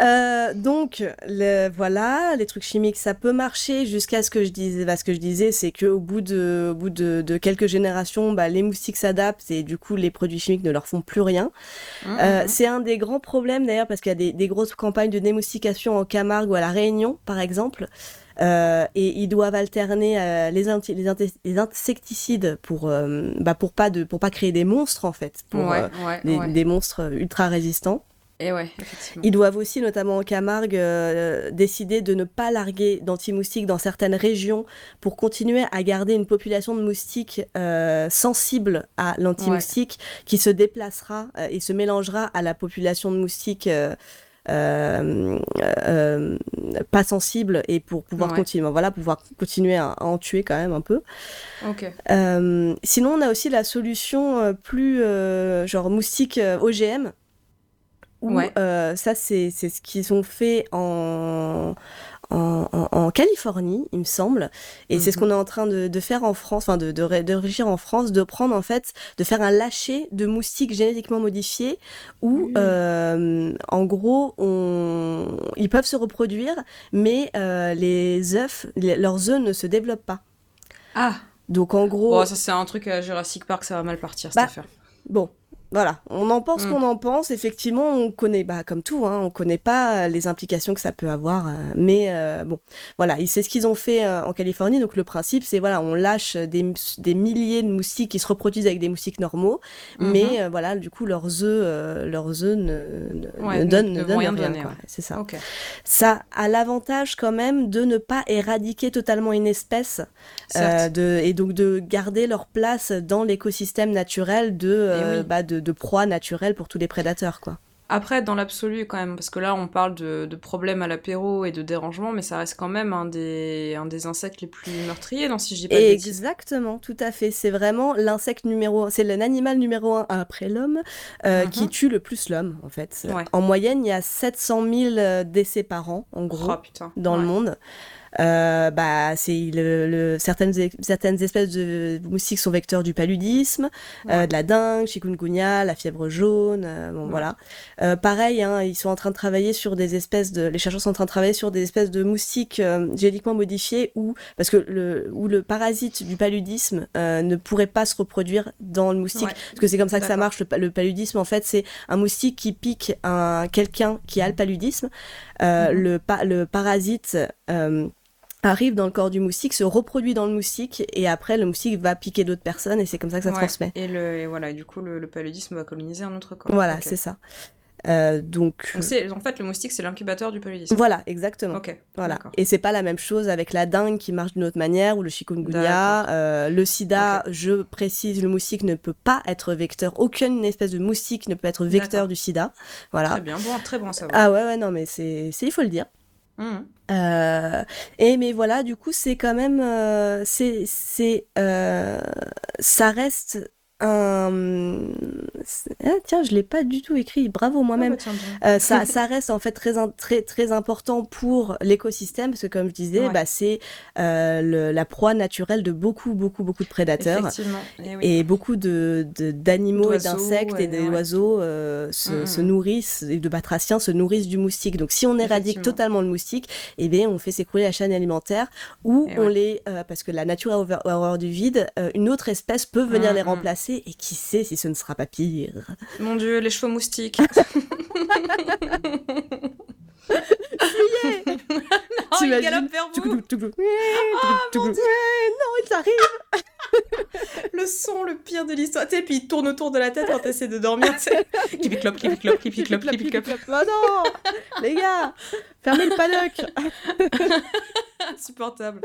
Euh, donc, le, voilà, les trucs chimiques, ça peut marcher jusqu'à ce que je disais. Bah, ce que je disais, c'est que au bout de, au bout de, de quelques générations, bah, les moustiques s'adaptent et du coup, les produits chimiques ne leur font plus rien. Hum, c'est un des grands problèmes d'ailleurs parce qu'il y a des, des grosses campagnes de démoustication en Camargue ou à la Réunion par exemple. Euh, et ils doivent alterner euh, les, insecticides pour euh, bah, pour pas de pour pas créer des monstres en fait pour ouais, euh, ouais, des, ouais. des monstres ultra résistants. Et. Ils doivent aussi, notamment en Camargue, décider de ne pas larguer d'anti-moustiques dans certaines régions pour continuer à garder une population de moustiques sensible à l'anti-moustique qui se déplacera et se mélangera à la population de moustiques pas sensibles et pour pouvoir Ouais. continuer, voilà, pouvoir continuer à, à en tuer quand même un peu. Euh, sinon, on a aussi la solution euh, plus euh, genre moustique euh, OGM. Où, Ouais. euh, ça, c'est c'est ce qu'ils ont fait en, en, en- en Californie, il me semble. Et c'est ce Mhm. qu'on est en train de, de faire en France, enfin de, de, en France, de prendre en fait, de faire un lâcher de moustiques génétiquement modifiés où, euh, en gros, on... ils peuvent se reproduire, mais euh, les œufs, les- leurs œufs ne se développent pas. Ah, Donc en gros, oh, ça c'est un truc à Jurassic Park, ça va mal partir cette Bah, affaire. Bon, voilà, on en pense Mm. qu'on en pense. Effectivement, on connaît, bah, comme tout, hein, on connaît pas euh, les implications que ça peut avoir. euh, mais euh, bon, voilà, c'est ce qu'ils ont fait euh, en Californie. Donc le principe, c'est voilà, on lâche des, des milliers de moustiques qui se reproduisent avec des moustiques normaux, Mhm. mais euh, voilà, du coup, leurs œufs, leurs œufs ne, ne, Ouais, ne ne- donnent, ne donnent rien rien. ouais. C'est ça. Ça a l'avantage quand même de ne pas éradiquer totalement une espèce de, et donc de garder leur place dans l'écosystème naturel de, Eh oui. bah, de, de proie naturelle pour tous les prédateurs. Quoi. Après, dans l'absolu, quand même, parce que là, on parle de, de problèmes à l'apéro et de dérangements, mais ça reste quand même un des, un des insectes les plus meurtriers, non, si je dis pas. Exactement, tout à fait. C'est vraiment l'insecte numéro c'est l'animal numéro un après l'homme euh, Mhm. qui tue le plus l'homme en fait. Ouais. En moyenne, il y a 700 000 euh, décès par an, en gros. Oh dans le monde. Euh, bah, c'est le, le- certaines, certaines espèces de moustiques sont vecteurs du paludisme, euh, de la dengue, chikungunya, la fièvre jaune, euh, bon Ouais. voilà. Euh, pareil, hein, ils sont en train de travailler sur des espèces de, les chercheurs sont en train de travailler sur des espèces de moustiques euh, génétiquement modifiées où, parce que le, où le parasite du paludisme euh, ne pourrait pas se reproduire dans le moustique, Ouais. parce que c'est comme ça que ça marche. Le, pa- le paludisme, en fait, c'est un moustique qui pique un quelqu'un qui a le paludisme. Euh, Mhm. le, pa- le parasite euh, arrive dans le corps du moustique, se reproduit dans le moustique, et après le moustique va piquer d'autres personnes, et c'est comme ça que ça Ouais. transmet. Et, le, et voilà, et du coup, le, le paludisme va coloniser un autre corps. Voilà, c'est ça. Euh, donc en fait, le moustique, c'est l'incubateur du paludisme. voilà, exactement. Ok. Voilà. Et c'est pas la même chose avec la dengue qui marche d'une autre manière ou le chikungunya, euh, le sida. Je précise, le moustique ne peut pas être vecteur. Aucune espèce de moustique ne peut être vecteur du sida. Voilà. Très bien, bon, très bon à savoir. Ah ouais, ouais, non, mais c'est, il faut le dire. Mhm. Euh, et mais voilà, du coup, c'est quand même, euh, c'est, c'est, euh, ça reste un. c'est- Ah, tiens, je l'ai pas du tout écrit. Bravo moi-même. Ah bah. Euh, ça, [LAUGHS] ça reste en fait très, très, très important pour l'écosystème parce que comme je disais, Ouais. bah, c'est euh, le- la proie naturelle de beaucoup, beaucoup, beaucoup de prédateurs. Eh oui. Et beaucoup de, de- d'animaux et D'oiseaux, d'insectes et ouais, des ouais. oiseaux euh, se, Mm, se mm. nourrissent, et de batraciens se nourrissent du moustique. Donc si on éradique totalement le moustique, eh bien on fait s'écrouler la chaîne alimentaire ou Et on les... euh, parce que la nature a horreur, du vide, euh, une autre espèce peut venir Mm, les mm. Et qui sait si ce ne sera pas pire. Mon dieu, les chevaux moustiques. [LAUGHS] oh, il T'imagines galope vers vous. Tougoulou, tougoulou. Tougoulou. Ouais, non, ils arrivent [LAUGHS] Le son, le pire de l'histoire. Tu sais, puis il tourne autour de la tête quand t'essaies de dormir. tu sais. Clipi clop, clipi clop, clipi clop, clipi clop. Oh non Les gars Fermez le paddock [LAUGHS] Insupportable.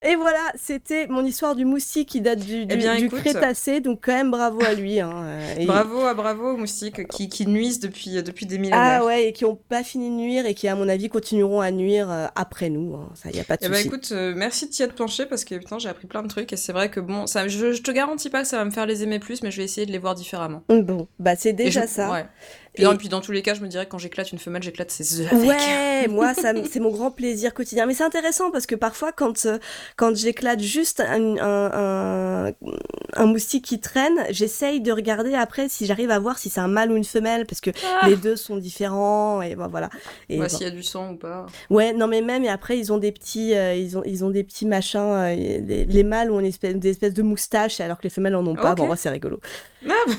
Et voilà, c'était mon histoire du moustique qui date du, du, Eh bien, du écoute. Crétacé, donc quand même bravo à lui. Hein, euh, et- Bravo à bravo aux moustiques qui, qui nuisent depuis, depuis des millénaires. Ah ouais, et qui ont pas fini de nuire et qui, à mon avis, continueront à nuire euh, après nous. hein. Ça, y a pas de Eh ben souci. écoute, euh, merci de t'y être penché parce que putain, j'ai appris plein de trucs et c'est vrai que bon, ça, je, je te garantis pas que ça va me faire les aimer plus, mais je vais essayer de les voir différemment. Bon, bah c'est déjà je- ça. Ouais. Puis, Et- puis dans tous les cas, je me dirais que quand j'éclate une femelle, j'éclate ses œufs avec. Ouais, moi, ça, c'est mon grand plaisir quotidien. Mais c'est intéressant parce que parfois, quand, euh, quand j'éclate juste un, un, un, un moustique qui traîne, j'essaye de regarder après si j'arrive à voir si c'est un mâle ou une femelle parce que Ah les deux sont différents et bon, voilà. Et Ouais, bon. s'il y a du sang ou pas. Ouais, non mais même et après ils ont des petits, euh, ils ont ils ont des petits machins. euh, les, les mâles ont une espèce, des espèces de moustaches alors que les femelles en ont pas. Bon, moi, c'est rigolo. Ah, bah,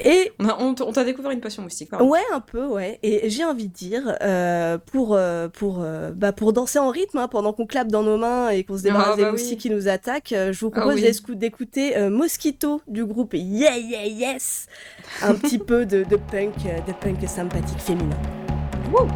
Et on t'a découvert une passion moustique, pardon. Ouais, un peu, ouais. Et j'ai envie de dire, euh, pour, euh, pour, euh, bah, pour danser en rythme, hein, pendant qu'on clappe dans nos mains et qu'on se débarrasse Ah, des bah moustiques oui. qui nous attaquent, je vous Ah propose oui. d'écouter Mosquito du groupe Yeah Yeah Yes, un petit [LAUGHS] peu de, de punk, de punk sympathique féminin. Mosquito,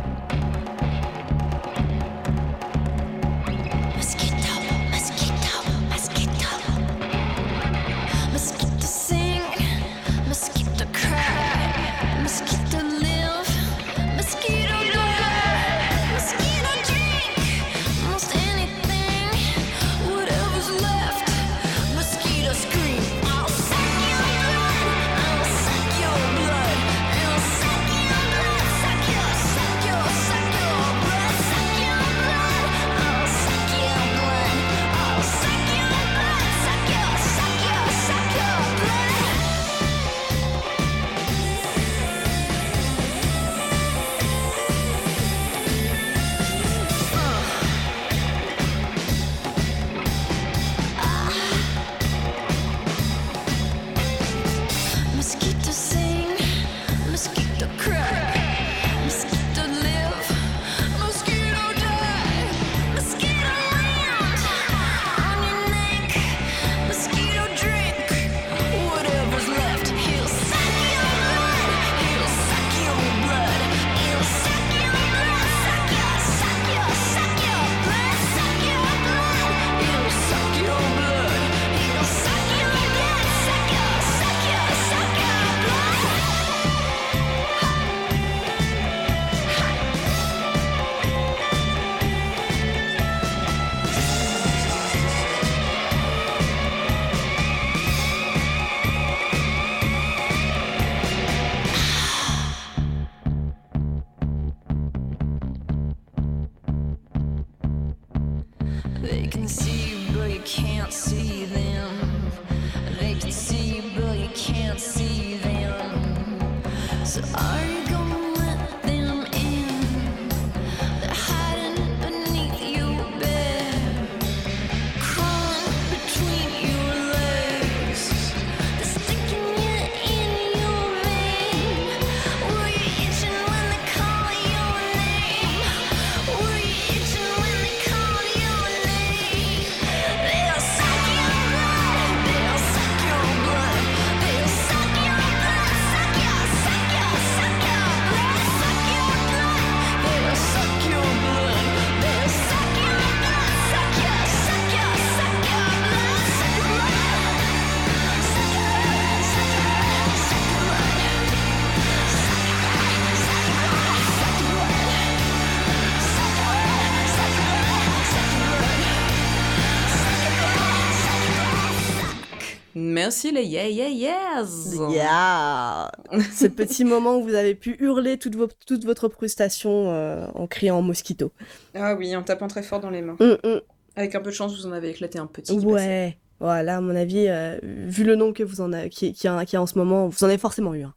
Merci les yeah yeah yes. Yeah [LAUGHS] Ce petit moment où vous avez pu hurler toute, vo- toute votre frustration euh, en criant mosquito. Ah oui, en tapant très fort dans les mains. Hum, hum. Avec un peu de chance, vous en avez éclaté un petit. passait. Ouais. Voilà, à mon avis, euh, vu le nom que vous en avez, qui, qui, a, qui a en ce moment, vous en avez forcément eu. hein.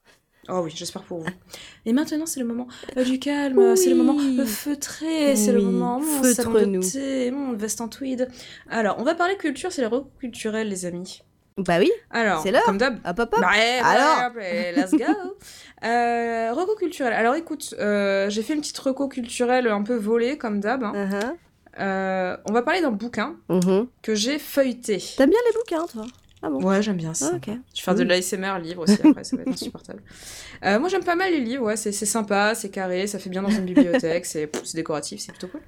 Oh oui, j'espère pour vous. Et maintenant, c'est le moment euh, du calme, c'est le moment euh, feutré, c'est le moment mon salon de thé, mon veste en tweed. Alors, on va parler culture, c'est les recours culturels, les amis. Bah oui, Alors, C'est l'heure. comme d'hab. hop hop hop. Bah, ouais, Alors ouais, ouais, let's go [LAUGHS] euh, Reco culturel. Alors écoute, euh, j'ai fait une petite reco culturelle un peu volée, comme d'hab. hein. Uh-huh. Euh, on va parler d'un bouquin Mhm. que j'ai feuilleté. T'aimes bien les bouquins, toi? Ah bon Ouais, j'aime bien ça. Ah, ok. Je vais faire de l'ASMR livre aussi après, ça va être [LAUGHS] insupportable. Euh, moi j'aime pas mal les livres, ouais, c'est sympa, c'est carré, ça fait bien dans une bibliothèque, c'est décoratif, c'est plutôt cool.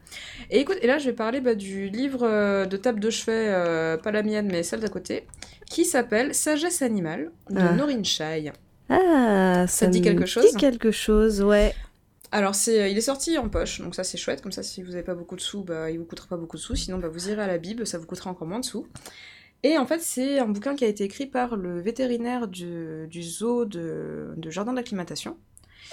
Et écoute, et là je vais parler bah, du livre euh, de table de chevet, euh, pas la mienne mais celle d'à côté, qui s'appelle Sagesse animale de Ah. Norin Shai. Ah, Ça te dit quelque chose dit quelque chose, ouais. Alors c'est, il est sorti en poche, donc ça c'est chouette, comme ça si vous avez pas beaucoup de sous, bah, il vous coûtera pas beaucoup de sous, sinon bah, vous irez à la Bible, ça vous coûtera encore moins de sous. Et en fait c'est un bouquin qui a été écrit par le vétérinaire du, du zoo de, de jardin d'acclimatation.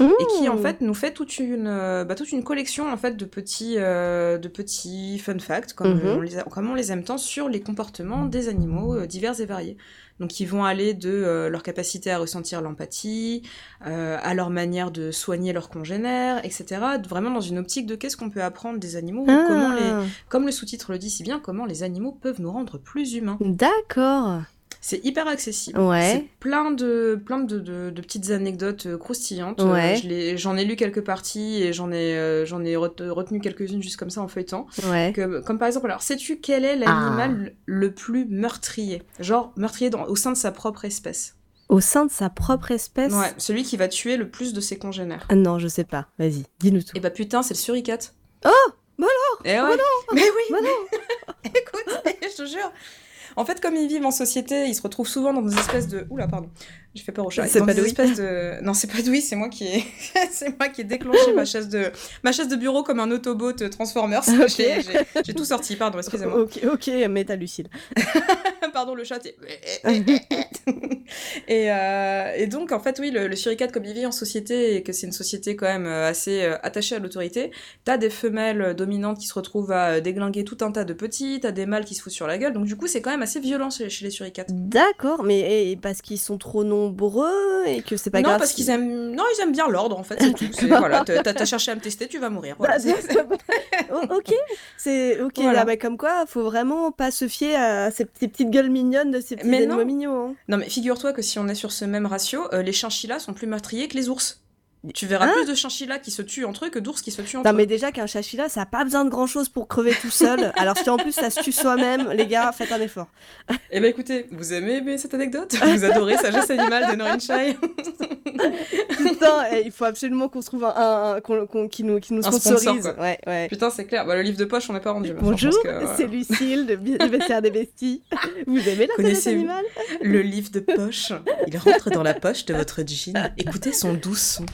et qui en fait nous fait toute une, euh, bah, toute une collection en fait de petits, euh, de petits fun facts comme, Mhm. on les a- comme on les aime tant sur les comportements des animaux euh, divers et variés. Donc ils vont aller de euh, leur capacité à ressentir l'empathie, euh, à leur manière de soigner leurs congénères, etc. Vraiment dans une optique de qu'est-ce qu'on peut apprendre des animaux, comment les, Ah, comme le sous-titre le dit si bien, comment les animaux peuvent nous rendre plus humains. D'accord. C'est hyper accessible. Ouais. C'est plein de, plein de, de- de petites anecdotes euh, croustillantes. Ouais. Euh, l'ai- J'en ai lu quelques parties et j'en ai, euh, j'en ai ret- retenu quelques-unes juste comme ça en feuilletant. Ouais. Que- comme par exemple, alors, sais-tu quel est l'animal le plus meurtrier? Genre, meurtrier dans- au sein de sa propre espèce. Au sein de sa propre espèce? Ouais, celui qui va tuer le plus de ses congénères. Ah non, je sais pas. Vas-y, dis-nous tout. Et bah putain, c'est le suricate. Oh Bah alors Et ouais. Mais oui Bah [LAUGHS] Écoute, [LAUGHS] je te jure en fait, comme ils vivent en société, ils se retrouvent souvent dans des espèces de. Oula, pardon. J'ai fait peur au chat. C'est pas espèces de. Non, c'est pas Louis, c'est moi qui ai. [LAUGHS] c'est moi qui ai déclenché ma chaise de ma chaise de bureau comme un Autobot Transformers. [LAUGHS] Ok. J'ai- tout sorti. Pardon, [LAUGHS] excusez-moi. Ok, ok, méta Lucille. Pardon, le chat est... et, euh, et donc, en fait, oui, le, le suricate, comme il vit en société, et que c'est une société quand même euh, assez euh, attachée à l'autorité, t'as des femelles dominantes qui se retrouvent à déglinguer tout un tas de petits, t'as des mâles qui se foutent sur la gueule, donc du coup, c'est quand même assez violent chez, chez les suricates. D'accord, mais et parce qu'ils sont trop nombreux et que c'est pas non, grave. parce si- qu'ils aiment... Non, ils aiment bien l'ordre, en fait, c'est tout. [LAUGHS] Voilà, t'as cherché à me tester, tu vas mourir. Voilà, Bah, Oh, ok, c'est ok. Voilà. Là, bah, comme quoi, faut vraiment pas se fier à ces, ces petites gueules mignonnes de ces petits Mais animaux non. mignons. hein. Non, mais figure-toi que si on est sur ce même ratio, euh, les chinchillas sont plus meurtriers que les ours. Tu verras Hein plus de chinchillas qui se tuent entre eux que d'ours qui se tuent entre Non, eux. mais déjà qu'un chachila, ça a pas besoin de grand chose pour crever tout seul. [LAUGHS] Alors, si en plus ça se tue soi-même, les gars, faites un effort. Eh ben écoutez, vous aimez aimer cette anecdote? [LAUGHS] Vous adorez Sagesse animale de Norin Shai? Putain, eh, il faut absolument qu'on se trouve un, un- qui nous, qui nous sponsor, sponsorise. quoi. ouais, ouais. Putain, c'est clair. Bah, le livre de poche, on n'est pas rendu. Bonjour, voilà. c'est Lucille de Vestiaire des Besties. Vous aimez la sagesse animale? Le livre de poche, il rentre dans la poche de votre jean. Écoutez son doux son.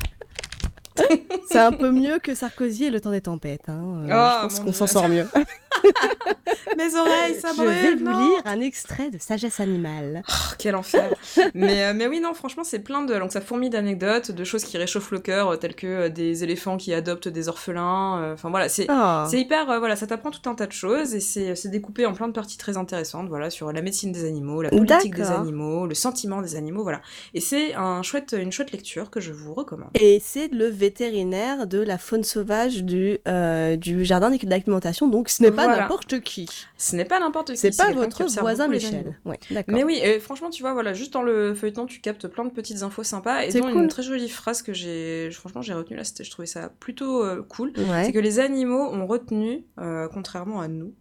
[LAUGHS] C'est un peu mieux que Sarkozy et le temps des tempêtes. Hein. Euh, Ah, je pense qu'on s'en sort mieux. [LAUGHS] Mes oreilles, ça Je vais brûle. vous lire un extrait de Sagesse animale. Oh, quel enfer. mais, euh, mais oui, non, franchement, c'est plein de. Donc, ça fourmille d'anecdotes, de choses qui réchauffent le cœur, euh, telles que des éléphants qui adoptent des orphelins. Enfin, voilà, c'est. Oh. Hyper, euh, voilà, ça t'apprend tout un tas de choses et c'est découpé en plein de parties très intéressantes, voilà, sur la médecine des animaux, la politique des animaux, le sentiment des animaux, voilà. Et c'est un chouette, une chouette lecture que je vous recommande. Et c'est le vétérinaire de la faune sauvage du, euh, du jardin d'alimentation, donc ce n'est pas Voilà. n'importe qui. Ce n'est pas n'importe qui. C'est pas votre voisin Michel. Ouais. Mais oui, et franchement, tu vois, voilà, juste dans le feuilleton, tu captes plein de petites infos sympas et cool. une très jolie phrase que j'ai, franchement, j'ai retenue là, c'était, je trouvais ça plutôt euh, cool. Ouais. C'est que les animaux ont retenu, euh, contrairement à nous,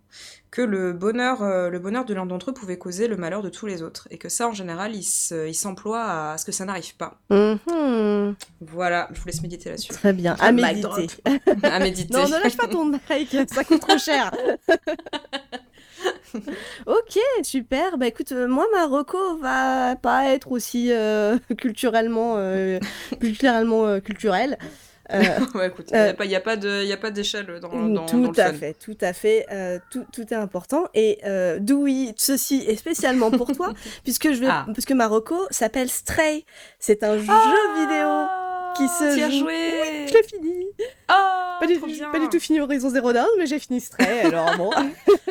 que le bonheur, euh, le bonheur de l'un d'entre eux pouvait causer le malheur de tous les autres. Et que ça, en général, ils se- ils s'emploient à ce que ça n'arrive pas. Mhm. Voilà, je vous laisse méditer là-dessus. Très bien. À méditer. à méditer. Non, ne lâche pas ton mic, ça coûte trop cher. [LAUGHS] ok, super. Bah écoute, euh, moi ma reco va pas être aussi euh, culturellement, euh, culturellement euh, culturelle. Euh, ouais, [LAUGHS] écoute, il Euh, n'y a pas, d'échelle dans, dans, dans tout le à fun. fait, tout à fait, euh, tout, tout est important. Et euh, Dewey, ceci est spécialement pour toi, [LAUGHS] puisque je vais, Ah. puisque ma reco s'appelle Stray. C'est un jeu vidéo. qui se joue. joué Je l'ai fini. [LAUGHS] Ah, pas, du, pas du tout fini Horizon Zero Dawn, mais j'ai fini Stray. [LAUGHS] Alors bon.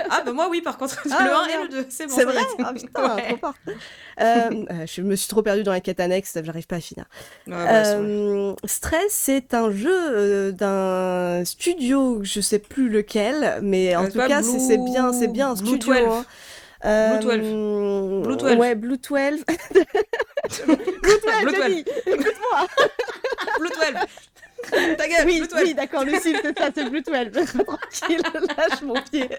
Ah, bah moi, oui, par contre, Ah, le 1 et le 2, c'est bon. C'est vrai. [LAUGHS] Ah putain, Ouais. trop fort. Euh, euh, je me suis trop perdue dans la quête annexe, j'arrive pas à finir. Ouais, bah, c'est vrai. Euh, Stress, c'est un jeu euh, d'un studio, je sais plus lequel, mais en Euh, tout cas, c'est c'est bien, c'est bien un Blue studio. 12. hein. Euh, Blue 12. Blue 12. Ouais, Blue 12. Blue 12, Blue j'ai 12. dit. Écoute-moi. Blue 12 Ta gueule, Oui, Blue 12 oui, d'accord, Lucille, c'est ça, c'est 12. Tranquille, lâche mon pied. [LAUGHS]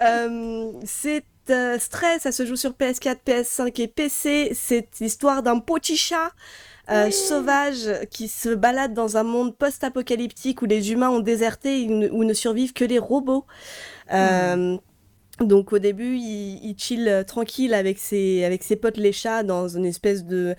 Euh, c'est euh, Stress, ça se joue sur PS4, PS5 et PC. C'est l'histoire d'un petit chat euh, sauvage qui se balade dans un monde post-apocalyptique où les humains ont déserté et où ne survivent que les robots. Euh, Donc au début, il, il chill tranquille avec ses, avec ses potes les chats dans une espèce de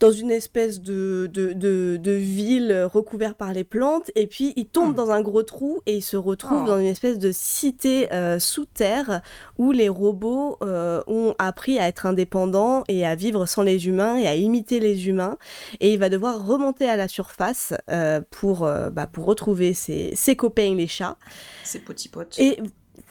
dans une espèce de, de, de, de ville recouverte par les plantes, et puis il tombe Hmm. dans un gros trou et il se retrouve Oh. dans une espèce de cité euh, sous terre où les robots euh, ont appris à être indépendants et à vivre sans les humains et à imiter les humains, et il va devoir remonter à la surface euh, pour, euh, bah, pour retrouver ses, ses copains les chats. Ces petits potes. Et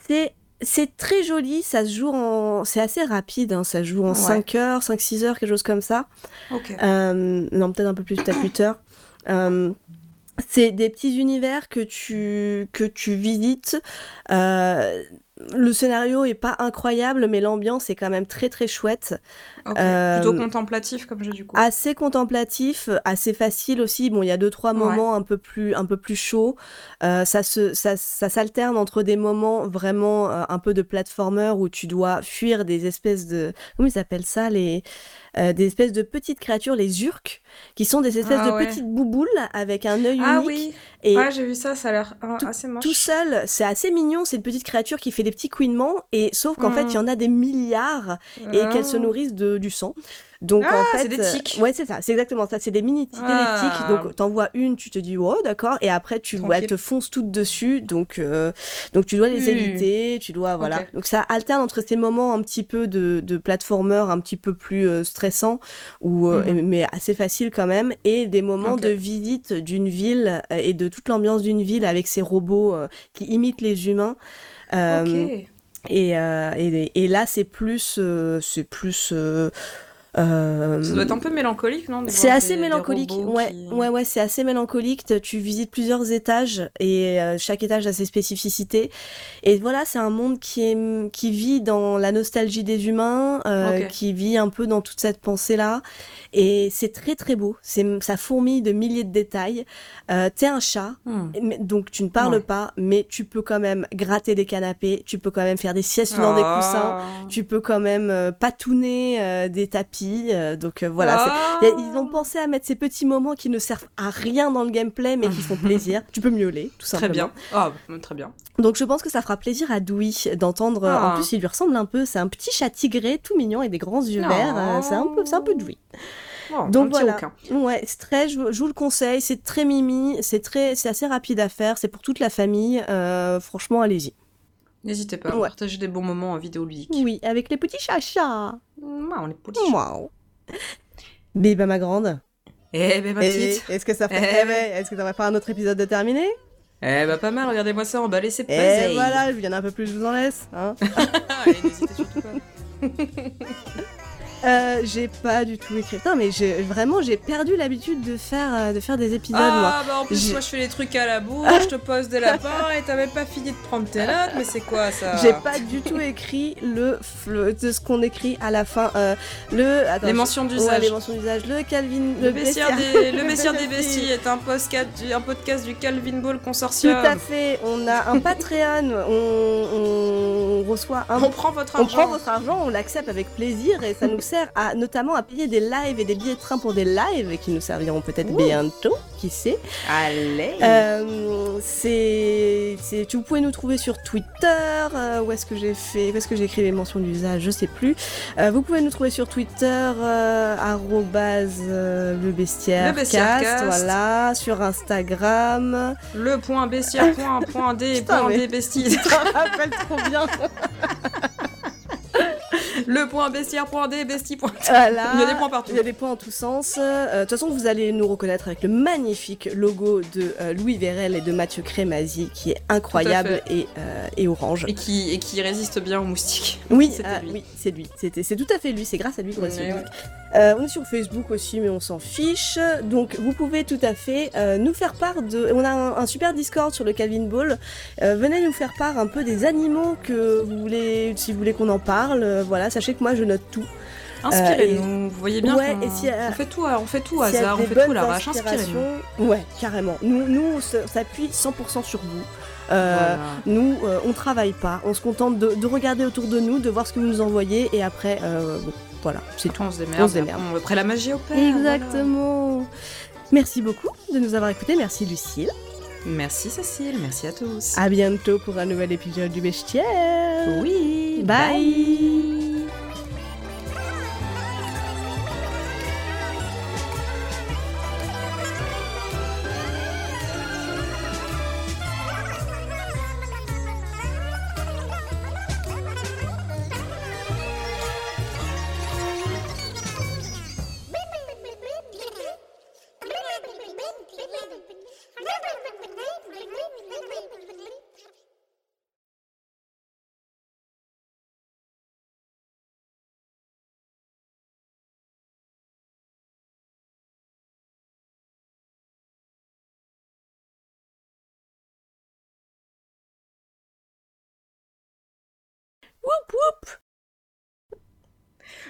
c'est c'est très joli, ça se joue en c'est assez rapide, hein, ça se joue en Ouais. 5 heures, 5 6 heures, quelque chose comme ça. Ok. Euh, non, peut-être un peu plus, peut-être 8 heures. Euh, c'est des petits univers que tu, que tu visites. Euh, le scénario est pas incroyable, mais l'ambiance est quand même très très chouette. Ok. euh, Plutôt contemplatif comme jeu du coup. Assez contemplatif, assez facile aussi. Bon, il y a deux trois Ouais. moments un peu plus un peu plus chauds. Euh, ça se ça, ça s'alterne entre des moments vraiment euh, un peu de platformer où tu dois fuir des espèces de comment ils appellent ça les euh, des espèces de petites créatures, les urques, qui sont des espèces Ah de ouais. petites bouboules avec un œil ah unique. oui. Et Ouais, j'ai vu ça, ça a l'air ah, assez moche. tout seul, c'est assez mignon. C'est une petite créature qui fait des petits couinements. Et sauf qu'en Mm. fait, il y en a des milliards et qu'elles se Ah. nourrissent de, du sang. Donc Ah, en fait, c'est des euh, tiques. ouais, c'est ça, c'est exactement ça. C'est des mini tiques Ah. des tiques. Donc t'en vois une, tu te dis oh d'accord, et après tu elles te foncent toutes dessus. Donc euh, donc tu dois les Hmm. éviter, tu dois voilà. Donc ça alterne entre ces moments un petit peu de de platformer, un petit peu plus euh, stressant ou euh, Mhm. mais assez facile quand même, et des moments de visite d'une ville euh, et de toute l'ambiance d'une ville avec ces robots euh, qui imitent les humains. Euh, Ok. et, euh, et, et là, c'est plus, euh, c'est plus. euh, euh, Ça doit être un peu mélancolique, non c'est assez des- des mélancolique. robots Ouais, qui- ouais, ouais, c'est assez mélancolique. Tu visites plusieurs étages et euh, chaque étage a ses spécificités. Et voilà, c'est un monde qui est, qui vit dans la nostalgie des humains, euh, qui vit un peu dans toute cette pensée-là. Et c'est très très beau. C'est, ça fourmille de milliers de détails. Euh, t'es un chat, Hmm. donc tu ne parles Ouais. pas, mais tu peux quand même gratter des canapés, tu peux quand même faire des siestes dans des coussins, Ah. tu peux quand même euh, patouner des tapis. Euh, donc euh, voilà, Ah. a- ils ont pensé à mettre ces petits moments qui ne servent à rien dans le gameplay, mais qui font plaisir. [LAUGHS] tu peux miauler, tout simplement. Très bien. Ah, bah, très bien. Donc je pense que ça fera plaisir à Dewey d'entendre. euh, Ah. En plus, il lui ressemble un peu. C'est un petit chat tigré, tout mignon, avec des grands yeux Oh. verts. c'est un peu, c'est un peu Dewey. Oh, Donc voilà. Ouais, c'est très, je, vous- je vous le conseille, c'est très mimi, c'est très, c'est assez rapide à faire, c'est pour toute la famille. euh, franchement, allez-y. N'hésitez pas à Ouais. partager des bons moments en vidéo ludique. Oui, avec les petits chachas. Mmh, on est petits. Waouh. Mais bah ma grande. Eh ben ma Eh, petite. Est-ce que ça Eh, fait, eh ben, est-ce que ça va faire un autre épisode de terminé? Eh bah pas mal, regardez-moi ça emballer, c'est Et pas voilà, il y en a un peu plus, je vous en laisse. Hein [LAUGHS] Allez, n'hésitez surtout pas. [LAUGHS] Euh, j'ai pas du tout écrit. Non, mais j'ai vraiment j'ai perdu l'habitude de faire euh, de faire des épisodes moi. Ah bah en plus J'ai- moi je fais les trucs à la bourre, je te pose des lapins et t'as même pas fini de prendre tes notes, mais c'est quoi ça J'ai pas du tout écrit le, le- de ce qu'on écrit à la fin. euh, le attends, Les mentions Ouais, d'usage. les mentions d'usage. Le Calvin, Le bestiaire des, le [LAUGHS] le bestiaire des bestie. besties est un podcast du, un podcast du Calvin Ball Tout Consortium. à fait. On a un Patreon. [LAUGHS] on, on reçoit un. On prend votre On argent. prend votre argent, on l'accepte avec plaisir et ça nous sert à notamment à payer des lives et des billets de train pour des lives qui nous serviront peut-être bientôt, qui sait. Allez. Euh, c'est, vous pouvez nous trouver sur Twitter. euh, où est-ce que j'ai fait, où est-ce que j'ai écrit les mentions d'usage, je sais plus. Euh, vous pouvez nous trouver sur Twitter, euh, arrobase, le bestiaire, Le bestiaire cast, cast. voilà, sur Instagram. Le point bestiaire, point, point D, Putain, point mais- D rappelle [LAUGHS] trop bien. [LAUGHS] Le point bestiaire, point D, bestie, point. Voilà. Il y a des points partout. Il y a des points en tous sens. Euh, De toute façon, vous allez nous reconnaître avec le magnifique logo de euh, Louis Vérel et de Mathieu Crémazie, qui est incroyable et, euh, et orange. Et qui, et qui résiste bien aux moustiques. Oui, [LAUGHS] C'était lui. oui, c'est lui. C'est tout à fait lui. C'est grâce à lui qu'on est Euh, on est sur Facebook aussi, mais on s'en fiche. Donc, vous pouvez tout à fait euh, nous faire part de. On a un, un super Discord sur le Calvin Ball. Euh, venez nous faire part un peu des animaux que vous voulez, si vous voulez qu'on en parle. Voilà, sachez que moi, je note tout. Inspirez-nous. Vous voyez bien Ouais, et si, on fait tout, à- on fait tout hasard, on fait tout l'arrache. Inspirez-nous. Ouais, carrément. Nous, nous on s'appuie 100% sur vous. Euh, Voilà. Nous, euh, on travaille pas. On se contente de, de regarder autour de nous, de voir ce que vous nous envoyez, et après, euh, bon, voilà, c'est tout. On se démerde. On se démerde. Après, Après la magie opère. Exactement. Merci beaucoup de nous avoir écoutés. Merci Lucille. Merci Cécile, merci à tous. À bientôt pour un nouvel épisode du Bestiaire. Oui. Bye.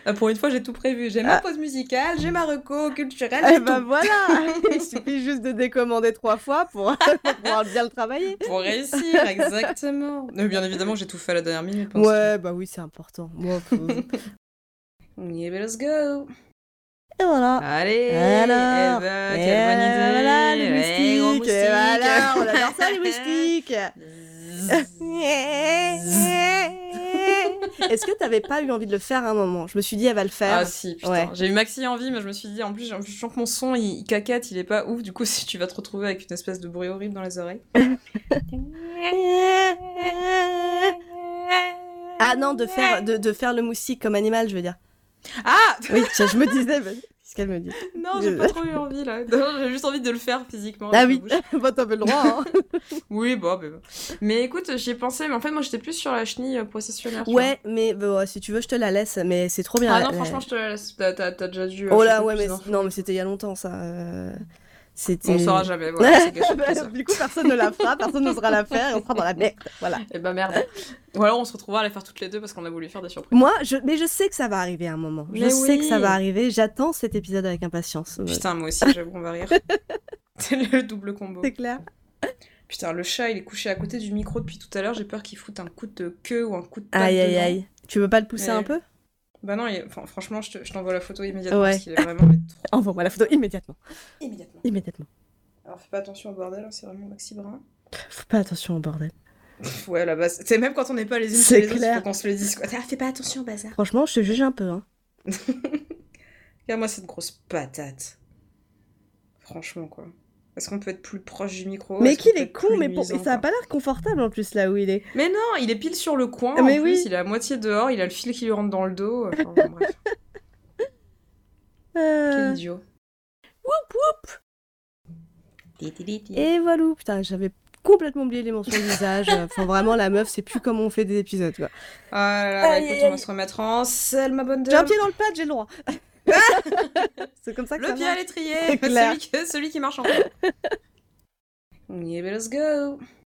Ah, pour une fois, j'ai tout prévu. J'ai ma pause musicale, j'ai ma reco culturelle. Eh ben tout. voilà. [LAUGHS] Il suffit juste de décommander trois fois pour, pour [LAUGHS] pouvoir bien le travailler. Pour réussir, exactement. Mais bien évidemment, j'ai tout fait à la dernière minute. pense. Ouais, bah oui, c'est important. [LAUGHS] Faut- Yeah, let's go. Et voilà. Allez. Alors, eh ben, Et quelle bonne idée. Voilà, les Ouais, gros moustiques. Et voilà, on adore ça, les moustiques. [LAUGHS] Est-ce que t'avais pas eu envie de le faire à un moment? Je me suis dit, elle va le faire. Ah si, putain. Ouais. J'ai eu maxi envie, mais je me suis dit, en plus, j'ai- je sens que mon son, il, il caquette, il est pas ouf. Du coup, [LAUGHS] si tu vas te retrouver avec une espèce de bruit horrible dans les oreilles. Ah non, de faire, de, de faire le moustique comme animal, je veux dire. Ah Oui, je je me disais, qu'est-ce qu'elle me dit [LAUGHS] Non, j'ai pas trop eu envie, là. J'ai juste envie de le faire physiquement. Ah avec oui, ma bouche. [LAUGHS] bah t'avais le droit. hein. [LAUGHS] Oui, bon, mais bon. Mais écoute, j'y ai pensé, mais en fait, moi, j'étais plus sur la chenille euh, processionnaire. Ouais, mais bah, si tu veux, je te la laisse, mais c'est trop bien. Ah non, la- franchement, je te la laisse. T'as t'as- t'as déjà dû. euh, Oh là, ouais, mais d'infos. non, mais c'était il y a longtemps ça. euh, C'était. On le saura jamais, voilà, c'est [LAUGHS] du coup, personne ne la fera, personne n'osera la faire, et on sera dans la merde. Voilà. Et bah merde. Ou alors on se retrouvera à les faire toutes les deux parce qu'on a voulu faire des surprises. Moi, je, mais je sais que ça va arriver à un moment. Je sais que ça va arriver. J'attends cet épisode avec impatience. Putain, moi aussi, [LAUGHS] j'avoue, on va rire. [LAUGHS] C'est le double combo. C'est clair. Putain, le chat, il est couché à côté du micro depuis tout à l'heure. J'ai peur qu'il foute un coup de queue ou un coup de patte Aïe, aïe, aïe. Tu veux pas le pousser Mais- un peu? Bah non, il- enfin, franchement, je te- je t'envoie la photo immédiatement Ouais. parce qu'il est vraiment [LAUGHS] Envoie-moi la photo immédiatement. immédiatement. Immédiatement. Alors fais pas attention au bordel, hein, c'est vraiment Maxi Brun. Faut pas attention au bordel. Ouais, la base. C'est même quand on n'est pas les unes C'est chez les autres, clair. faut qu'on se le dise quoi. Ah, fais pas attention au bazar. Franchement, je te juge un peu. Hein. [LAUGHS] Regarde-moi cette grosse patate. Franchement, quoi. Est-ce qu'on peut être plus proche du micro Mais qu'il est con, mais pour... nuisant, ça a pas l'air confortable en plus là où il est. Mais non, il est pile sur le coin. Ah, mais en oui. plus, il est à moitié dehors, il a le fil qui lui rentre dans le dos. Enfin, [LAUGHS] bon, bref, Euh, quel idiot. Et voilà, putain, j'avais complètement oublié les mentions de visage. [LAUGHS] Enfin, vraiment, la meuf, c'est plus comment on fait des épisodes, quoi. Ah là là, Aïe, écoute, aïe, on va se remettre en selle, ma bonne J'ai un dame. pied dans le pad, j'ai le droit. [LAUGHS] [LAUGHS] c'est comme ça que Le ça pied à marche. l'étrier, C'est [LAUGHS] clair. celui, celui qui marche en premier. Yeah, let's go.